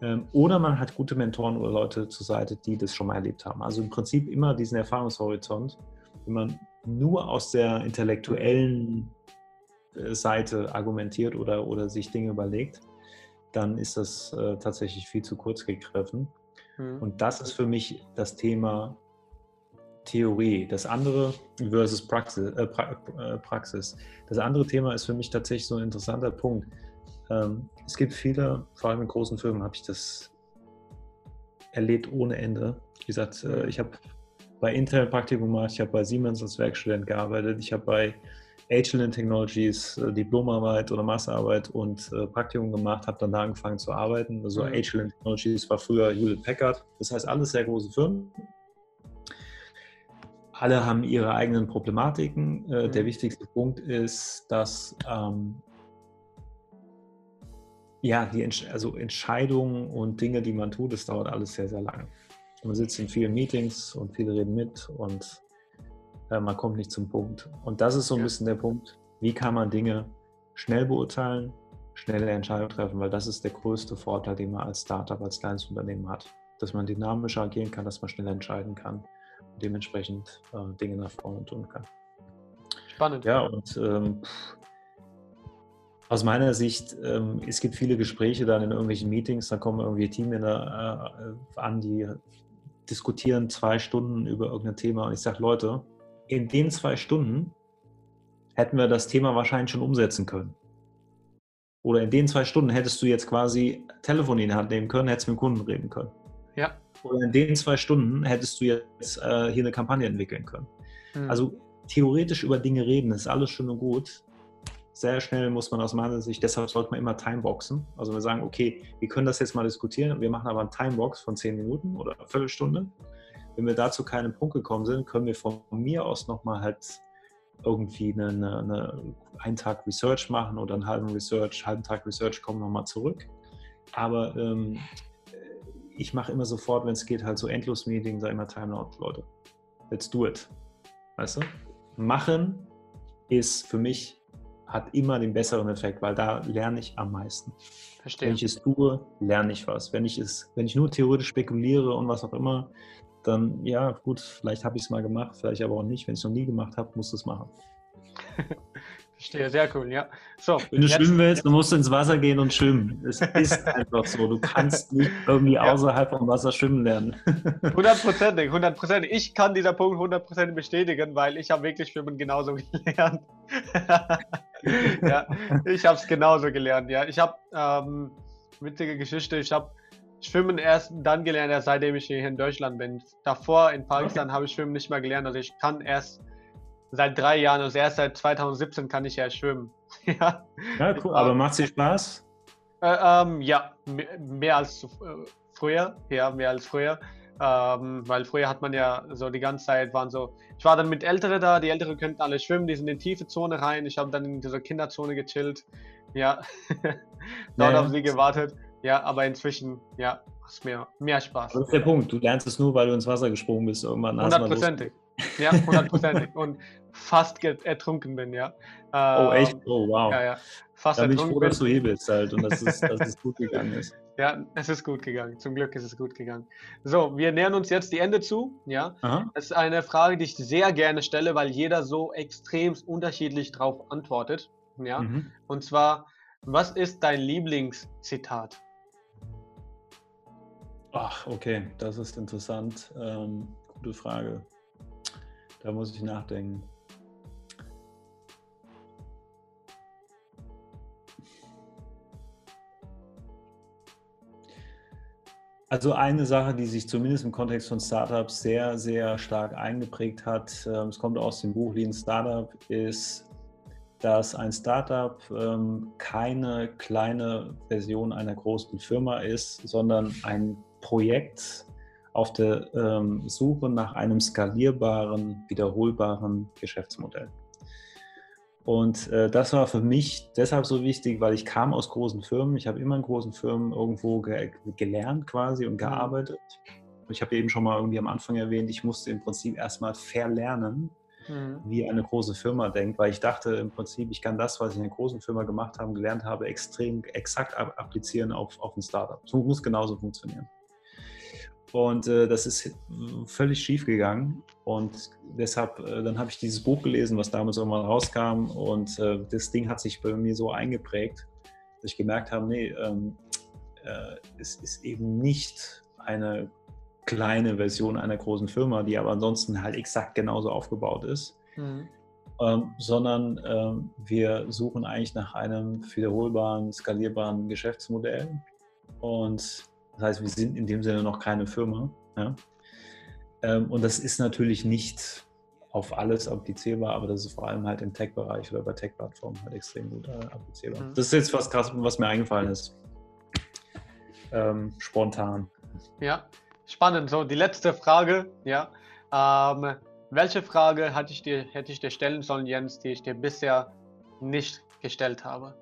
Speaker 2: Ähm, oder man hat gute Mentoren oder Leute zur Seite, die das schon mal erlebt haben. Also im Prinzip immer diesen Erfahrungshorizont. Wenn man nur aus der intellektuellen äh, Seite argumentiert oder, oder sich Dinge überlegt, dann ist das äh, tatsächlich viel zu kurz gegriffen. Mhm. Und das ist für mich das Thema Theorie. Das andere versus Praxis, äh, äh, Praxis. Das andere Thema ist für mich tatsächlich so ein interessanter Punkt. Ähm, es gibt viele, vor allem in großen Firmen habe ich das erlebt ohne Ende. Wie gesagt, äh, ich habe bei Intel Praktikum gemacht, ich habe bei Siemens als Werkstudent gearbeitet, ich habe bei Agilent Technologies äh, Diplomarbeit oder Masterarbeit und äh, Praktikum gemacht, habe dann da angefangen zu arbeiten. Also mhm. Agilent Technologies war früher Hewlett Packard. Das heißt, alles sehr große Firmen. Alle haben ihre eigenen Problematiken. Äh, mhm. Der wichtigste Punkt ist, dass ähm, ja, die Entsch also Entscheidungen und Dinge, die man tut, das dauert alles sehr, sehr lange. Man sitzt in vielen Meetings und viele reden mit und man kommt nicht zum Punkt. Und das ist so ein ja. bisschen der Punkt, wie kann man Dinge schnell beurteilen, schnelle Entscheidungen treffen, weil das ist der größte Vorteil, den man als Startup, als kleines Unternehmen hat. Dass man dynamisch agieren kann, dass man schnell entscheiden kann und dementsprechend äh, Dinge nach vorne tun kann.
Speaker 1: Spannend.
Speaker 2: Ja, und ähm, aus meiner Sicht, ähm, es gibt viele Gespräche dann in irgendwelchen Meetings, da kommen irgendwie Teammänner äh, an, die diskutieren zwei Stunden über irgendein Thema und ich sage, Leute, in den zwei Stunden hätten wir das Thema wahrscheinlich schon umsetzen können. Oder in den zwei Stunden hättest du jetzt quasi Telefon in die Hand nehmen können, hättest mit dem Kunden reden können.
Speaker 1: Ja.
Speaker 2: Oder in den zwei Stunden hättest du jetzt äh, hier eine Kampagne entwickeln können. Mhm. Also theoretisch über Dinge reden ist alles schön und gut. Sehr schnell muss man aus meiner Sicht, deshalb sollte man immer Timeboxen. Also wir sagen, okay, wir können das jetzt mal diskutieren, wir machen aber eine Timebox von zehn Minuten oder eine Viertelstunde. Wenn wir dazu keinen Punkt gekommen sind, können wir von mir aus nochmal halt irgendwie eine, eine, eine, einen Tag Research machen oder einen halben Research, halben Tag Research, kommen nochmal zurück. Aber ähm, ich mache immer sofort, wenn es geht, halt so Endlos-Meeting, sage immer Timeout, Leute. Let's do it. Weißt du? Machen ist für mich, hat immer den besseren Effekt, weil da lerne ich am meisten.
Speaker 1: Verstehe.
Speaker 2: Wenn ich es tue, lerne ich was. Wenn ich es, wenn ich nur theoretisch spekuliere und was auch immer, dann ja, gut, vielleicht habe ich es mal gemacht, vielleicht aber auch nicht. Wenn ich es noch nie gemacht habe, muss es machen. (laughs)
Speaker 1: Verstehe, sehr cool, ja. So,
Speaker 2: Wenn du schwimmen willst, dann musst du ins Wasser gehen und schwimmen. Es ist (laughs) einfach so. Du kannst nicht irgendwie ja. außerhalb vom Wasser schwimmen lernen. (laughs)
Speaker 1: Hundertprozentig, hundertprozentig. Ich kann dieser Punkt hundertprozentig bestätigen, weil ich habe wirklich Schwimmen genauso gelernt. ja, ich habe es genauso gelernt, ja. Ich habe, ähm, witzige Geschichte, ich habe Schwimmen erst dann gelernt, erst seitdem ich hier in Deutschland bin. Davor in Pakistan okay. habe ich Schwimmen nicht mehr gelernt. Also ich kann erst seit drei Jahren, also erst seit 2017 kann ich ja schwimmen. (laughs)
Speaker 2: ja. ja, cool. Aber macht es dir Spaß?
Speaker 1: Äh, ähm, ja, mehr, als äh, früher. Ja, mehr als früher. Ähm, weil früher hat man ja so die ganze Zeit waren so, ich war dann mit Älteren da, die Älteren könnten alle schwimmen, die sind in die tiefe Zone rein. Ich habe dann in dieser Kinderzone gechillt. Ja, (laughs) dort ja, auf sie gewartet. Ja, aber inzwischen, ja, macht mir mehr Spaß.
Speaker 2: Das ist der Punkt. Du lernst es nur, weil du ins Wasser gesprungen bist.
Speaker 1: Irgendwann Hundertprozentig. Ja, (laughs) hundertprozentig. und fast ertrunken bin, ja.
Speaker 2: oh, echt? Ähm, oh, wow.
Speaker 1: Ja, ja. Fast
Speaker 2: da bin ich froh, dass du hebelst halt und dass es, dass es gut gegangen ist. (laughs)
Speaker 1: Ja, es ist gut gegangen. Zum Glück ist es gut gegangen. So, wir nähern uns jetzt die Ende zu. Ja, Aha. das ist eine Frage, die ich sehr gerne stelle, weil jeder so extrem unterschiedlich darauf antwortet. Ja, mhm. und zwar, was ist dein Lieblingszitat?
Speaker 2: Ach, okay, das ist interessant. Ähm, gute Frage. Da muss ich nachdenken. Also eine Sache, die sich zumindest im Kontext von Startups sehr, sehr stark eingeprägt hat, ähm, es kommt aus dem Buch Lean Startup, ist, dass ein Startup ähm, keine kleine Version einer großen Firma ist, sondern ein Projekt auf der ähm, Suche nach einem skalierbaren, wiederholbaren Geschäftsmodell. Und äh, das war für mich deshalb so wichtig, weil ich kam aus großen Firmen. Ich habe immer in großen Firmen irgendwo ge gelernt quasi und mhm. gearbeitet. Ich habe eben schon mal irgendwie am Anfang erwähnt, ich musste im Prinzip erstmal verlernen, mhm. wie eine große Firma denkt, weil ich dachte im Prinzip, ich kann das, was ich in einer großen Firma gemacht habe, gelernt habe, extrem exakt applizieren auf, auf ein Startup. Es muss genauso funktionieren. Und äh, das ist völlig schief gegangen. Und deshalb, äh, dann habe ich dieses Buch gelesen, was damals irgendwann rauskam. Und äh, das Ding hat sich bei mir so eingeprägt, dass ich gemerkt habe, nee, ähm, äh, es ist eben nicht eine kleine Version einer großen Firma, die aber ansonsten halt exakt genauso aufgebaut ist. Mhm. Ähm, sondern ähm, wir suchen eigentlich nach einem wiederholbaren, skalierbaren Geschäftsmodell. Und das heißt, wir sind in dem Sinne noch keine Firma. Ja? Ähm, und das ist natürlich nicht auf alles applizierbar, aber das ist vor allem halt im Tech-Bereich oder bei Tech-Plattformen halt extrem gut äh, applizierbar. Mhm. Das ist jetzt was krass, was mir eingefallen ist. Ähm, spontan.
Speaker 1: Ja, spannend. So, die letzte Frage, ja. Ähm, welche Frage hatte ich dir, hätte ich dir stellen sollen, Jens, die ich dir bisher nicht gestellt habe?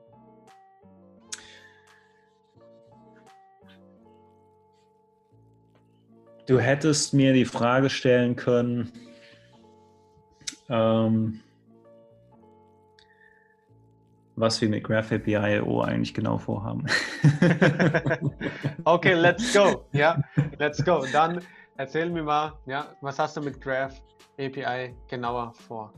Speaker 2: Du hättest mir die Frage stellen können, ähm, was wir mit Graph API.io eigentlich genau vorhaben. (laughs)
Speaker 1: okay, let's go. Ja, (laughs) let's go. Dann erzähl mir mal, ja, was hast du mit Graph API genauer vor?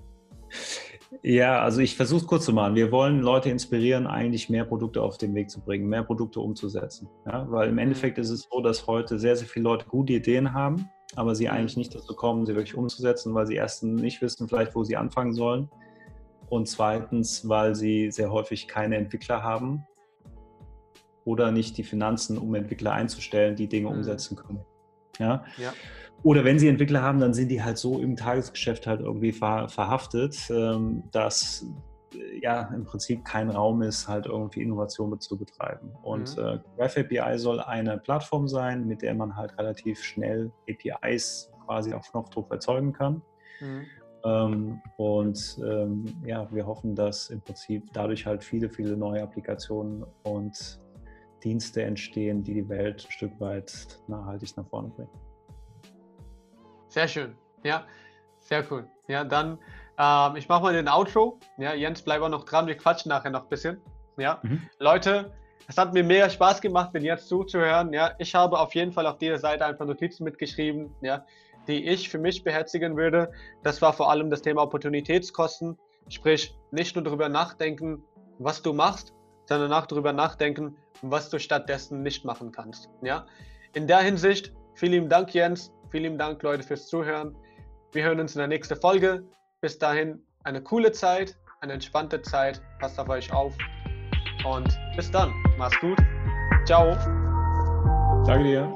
Speaker 2: Ja, also ich versuche es kurz zu machen. Wir wollen Leute inspirieren, eigentlich mehr Produkte auf den Weg zu bringen, mehr Produkte umzusetzen. Ja, weil im Endeffekt ist es so, dass heute sehr, sehr viele Leute gute Ideen haben, aber sie eigentlich nicht dazu kommen, sie wirklich umzusetzen, weil sie erstens nicht wissen, vielleicht, wo sie anfangen sollen. Und zweitens, weil sie sehr häufig keine Entwickler haben oder nicht die Finanzen, um Entwickler einzustellen, die Dinge mhm. umsetzen können. Ja? ja. Oder wenn sie Entwickler haben, dann sind die halt so im Tagesgeschäft halt irgendwie ver verhaftet, ähm, dass äh, ja im Prinzip kein Raum ist, halt irgendwie Innovation zu betreiben. Und mhm. äh, Graph API soll eine Plattform sein, mit der man halt relativ schnell APIs quasi auf Knopfdruck erzeugen kann. Mhm. Ähm, und ähm, ja, wir hoffen, dass im Prinzip dadurch halt viele, viele neue Applikationen und Dienste entstehen, die die Welt ein Stück weit nachhaltig nach vorne bringen.
Speaker 1: Sehr schön. Ja, sehr cool. Ja, dann, ähm, ich mache mal den Outro. Ja, Jens, bleib auch noch dran. Wir quatschen nachher noch ein bisschen. Ja, mhm. Leute, es hat mir mega Spaß gemacht, wenn jetzt zuzuhören. Ja, ich habe auf jeden Fall auf dieser Seite ein paar Notizen mitgeschrieben, ja, die ich für mich beherzigen würde. Das war vor allem das Thema Opportunitätskosten. Sprich, nicht nur darüber nachdenken, was du machst, sondern auch darüber nachdenken, was du stattdessen nicht machen kannst. Ja, in der Hinsicht, vielen Dank, Jens. Vielen Dank, Leute, fürs Zuhören. Wir hören uns in der nächsten Folge. Bis dahin eine coole Zeit, eine entspannte Zeit. Passt auf euch auf. Und bis dann. Macht's gut. Ciao.
Speaker 2: Danke dir.